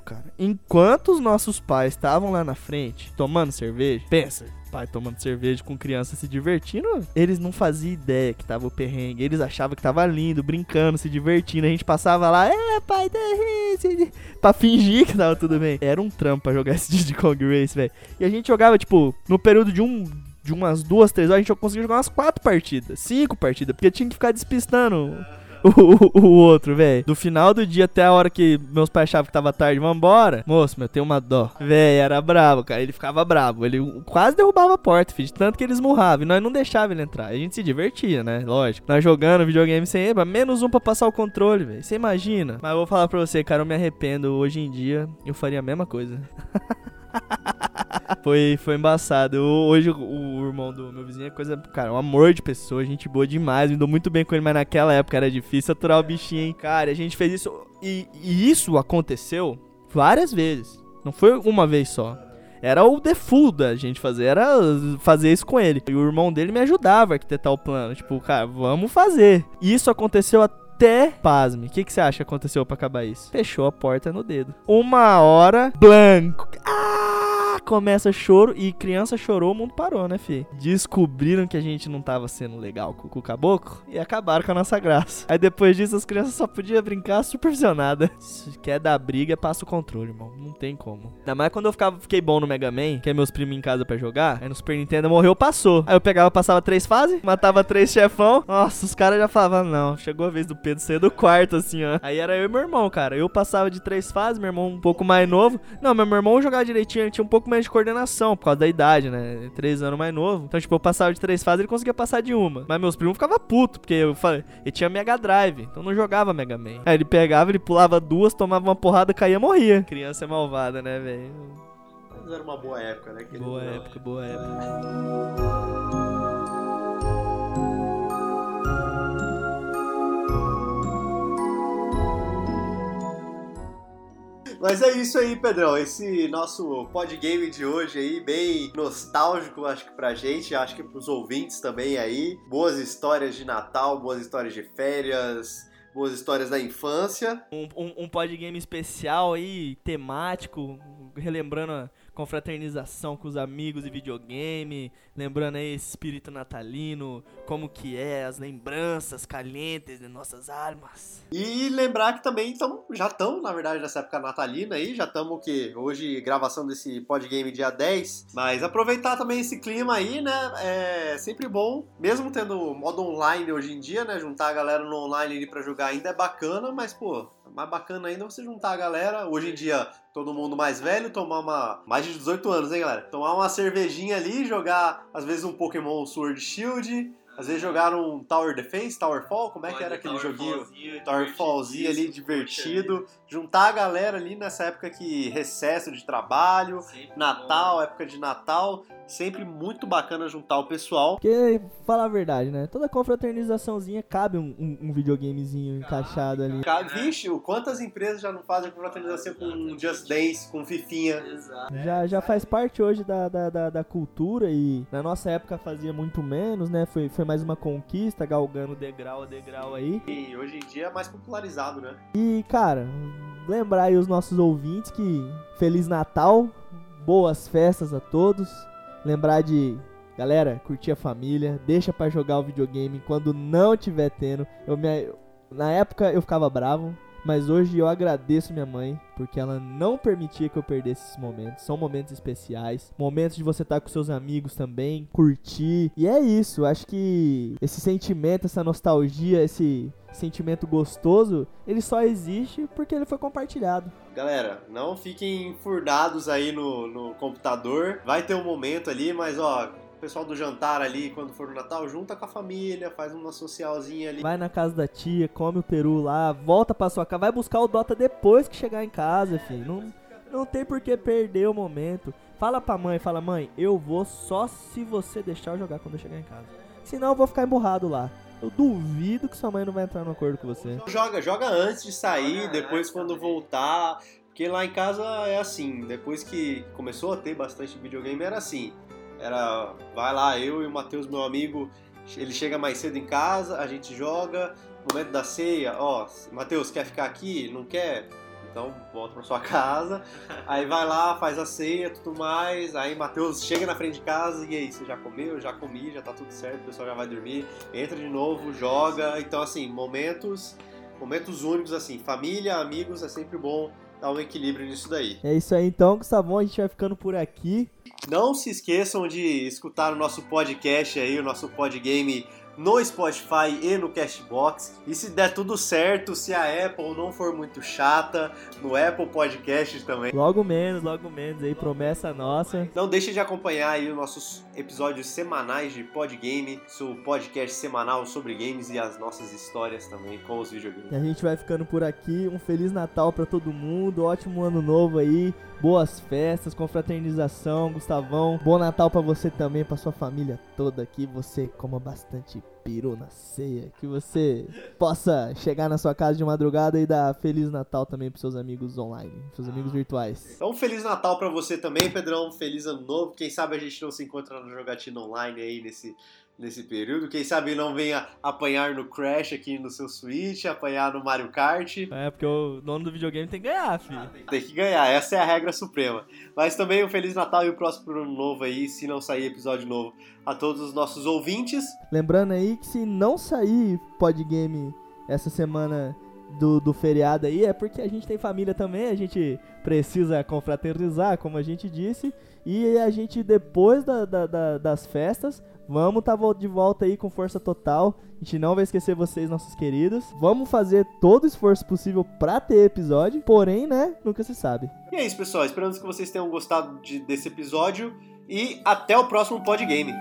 cara. Enquanto os nossos pais estavam lá na frente, tomando cerveja, pensa, pai tomando cerveja com criança se divertindo, eles não faziam ideia que tava o perrengue. Eles achavam que tava lindo, brincando, se divertindo. A gente passava lá, é, pai, pra fingir que tava tudo bem. Era um trampo pra jogar <laughs> esse Diddy Kong Race, velho. E a gente jogava, tipo, no período de um de umas duas, três horas, a gente conseguiu jogar umas quatro partidas, cinco partidas, porque tinha que ficar despistando <laughs> o, o, outro, velho. Do final do dia até a hora que meus pais achavam que tava tarde, vambora. Moço, meu, tem uma dó. Velho, era bravo, cara. Ele ficava bravo. Ele quase derrubava a porta, filho. Tanto que eles murravam. E nós não deixávamos ele entrar. A gente se divertia, né? Lógico. Nós jogando videogame sem ele, menos um pra passar o controle, velho. Você imagina? Mas eu vou falar pra você, cara, eu me arrependo. Hoje em dia, eu faria a mesma coisa. <laughs> foi, foi embaçado. Eu, hoje o, o, irmão do meu vizinho é coisa, cara, um amor de pessoa, gente boa demais. Me dou muito bem com ele, mas naquela época era difícil aturar o bichinho, hein? Cara, a gente fez isso. E, e isso aconteceu várias vezes. Não foi uma vez só. Era o default da gente fazer, era fazer isso com ele. E o irmão dele me ajudava a arquitetar o plano. Tipo, cara, vamos fazer. E isso aconteceu até, pasme, o que, que você acha que aconteceu para acabar isso? Fechou a porta no dedo. Uma hora, blanco. Começa choro e criança chorou, o mundo parou, né, fi? Descobriram que a gente não tava sendo legal com, o caboclo e acabaram com a nossa graça. Aí depois disso as crianças só podiam brincar supervisionada. Se <laughs> quer dar briga, passa o controle, irmão. Não tem como. Ainda mais quando eu ficava, fiquei bom no Mega Man, que é meus primos em casa pra jogar. Aí no Super Nintendo morreu, passou. Aí eu pegava, passava três fases, matava três chefão. Nossa, os caras já falavam, não, chegou a vez do Pedro sair do quarto, assim, ó. Aí era eu e meu irmão, cara. Eu passava de três fases, meu irmão um pouco mais novo. Não, meu irmão jogava direitinho, ele tinha um pouco mais de coordenação, por causa da idade, né? Três anos mais novo. Então, tipo, eu passava de três fases, ele conseguia passar de uma. Mas meus primos ficavam putos, porque eu falei, ele tinha Mega Drive, então não jogava Mega Man. Aí ele pegava, ele pulava duas, tomava uma porrada, caía, morria. Criança é malvada, né, velho? Mas era uma boa época, né? querido? Boa época, boa época. Mas é isso aí, Pedrão. Esse nosso podgame de hoje aí, bem nostálgico, acho que pra gente, acho que pros ouvintes também aí. Boas histórias de Natal, boas histórias de férias, boas histórias da infância. Um, um, um podgame especial aí, temático, relembrando a confraternização com os amigos e videogame, lembrando aí esse espírito natalino, como que é, as lembranças calientes de nossas almas. E lembrar que também tamo, já estamos, na verdade, nessa época natalina aí, já estamos o quê? Hoje, gravação desse podgame dia 10. Mas aproveitar também esse clima aí, né? É sempre bom, mesmo tendo modo online hoje em dia, né? Juntar a galera no online ali pra jogar ainda é bacana, mas, pô, mais bacana ainda é você juntar a galera. Hoje em dia, todo mundo mais velho, tomar uma. Mais de 18 anos, hein, galera? Tomar uma cervejinha ali, jogar, às vezes, um Pokémon Sword Shield. Às vezes jogar um Tower Defense, Tower Fall, como é que era aquele joguinho? Tower Fallzinho ali, divertido. Juntar a galera ali nessa época que recesso de trabalho, Natal, época de Natal. Sempre muito bacana juntar o pessoal. Porque, falar a verdade, né? Toda confraternizaçãozinha cabe um, um, um videogamezinho encaixado ali. Cara, vixe, quantas empresas já não fazem confraternização com Just Dance, com Fifinha? Exato. Já, já faz parte hoje da, da, da, da cultura e na nossa época fazia muito menos, né? Foi, foi mais uma conquista, galgando degrau a degrau aí. E hoje em dia é mais popularizado, né? E, cara, lembrar aí os nossos ouvintes que Feliz Natal, boas festas a todos. Lembrar de, galera, curtir a família, deixa pra jogar o videogame quando não tiver tendo. Eu me, na época eu ficava bravo, mas hoje eu agradeço minha mãe porque ela não permitia que eu perdesse esses momentos. São momentos especiais, momentos de você estar com seus amigos também, curtir. E é isso, acho que esse sentimento, essa nostalgia, esse sentimento gostoso, ele só existe porque ele foi compartilhado. Galera, não fiquem furdados aí no, no computador. Vai ter um momento ali, mas ó, pessoal do jantar ali, quando for no Natal, junta com a família, faz uma socialzinha ali. Vai na casa da tia, come o peru lá, volta pra sua casa, vai buscar o Dota depois que chegar em casa, filho. Não, não tem por que perder o momento. Fala pra mãe, fala, mãe, eu vou só se você deixar eu jogar quando eu chegar em casa. Senão eu vou ficar emburrado lá. Eu duvido que sua mãe não vai entrar no acordo com você. Joga, joga antes de sair, depois quando voltar. Porque lá em casa é assim, depois que começou a ter bastante videogame, era assim. Era, vai lá, eu e o Matheus, meu amigo, ele chega mais cedo em casa, a gente joga, momento da ceia, ó, Matheus, quer ficar aqui? Não quer? Então volta pra sua casa, <laughs> aí vai lá, faz a ceia, tudo mais, aí Matheus chega na frente de casa e aí, você já comeu? Já comi, já tá tudo certo, o pessoal já vai dormir, entra de novo, joga, então assim, momentos, momentos únicos assim, família, amigos, é sempre bom dar um equilíbrio nisso daí. É isso aí então, Gustavão, a gente vai ficando por aqui. Não se esqueçam de escutar o nosso podcast aí, o nosso podgame no Spotify e no Cashbox. E se der tudo certo, se a Apple não for muito chata, no Apple Podcast também. Logo menos, logo menos aí, promessa nossa. Não deixe de acompanhar aí os nossos episódios semanais de Podgame, seu podcast semanal sobre games e as nossas histórias também com os videogames. E a gente vai ficando por aqui. Um Feliz Natal pra todo mundo, ótimo ano novo aí, boas festas, confraternização, Gustavão. Bom Natal pra você também, pra sua família toda, que você coma bastante peru na ceia, que você possa chegar na sua casa de madrugada e dar Feliz Natal também pros seus amigos online, seus amigos virtuais. Então, um Feliz Natal pra você também, Pedrão. Feliz Ano Novo. Quem sabe a gente não se encontra na jogatina online aí nesse, nesse período. Quem sabe não venha apanhar no Crash aqui no seu Switch, apanhar no Mario Kart. É, porque o dono do videogame tem que ganhar, filho. Tem que ganhar, essa é a regra suprema. Mas também um Feliz Natal e o próximo ano novo aí, se não sair episódio novo, a todos os nossos ouvintes. Lembrando aí que se não sair podgame essa semana do, do feriado aí, é porque a gente tem família também, a gente precisa confraternizar, como a gente disse, e a gente, depois da, da- da- das festas, vamos estar de volta aí com força total. A gente não vai esquecer vocês, nossos queridos. Vamos fazer todo o esforço possível pra ter episódio, porém, né, nunca se sabe. E é isso, pessoal. Esperamos que vocês tenham gostado de- desse episódio. E até o próximo Podgame.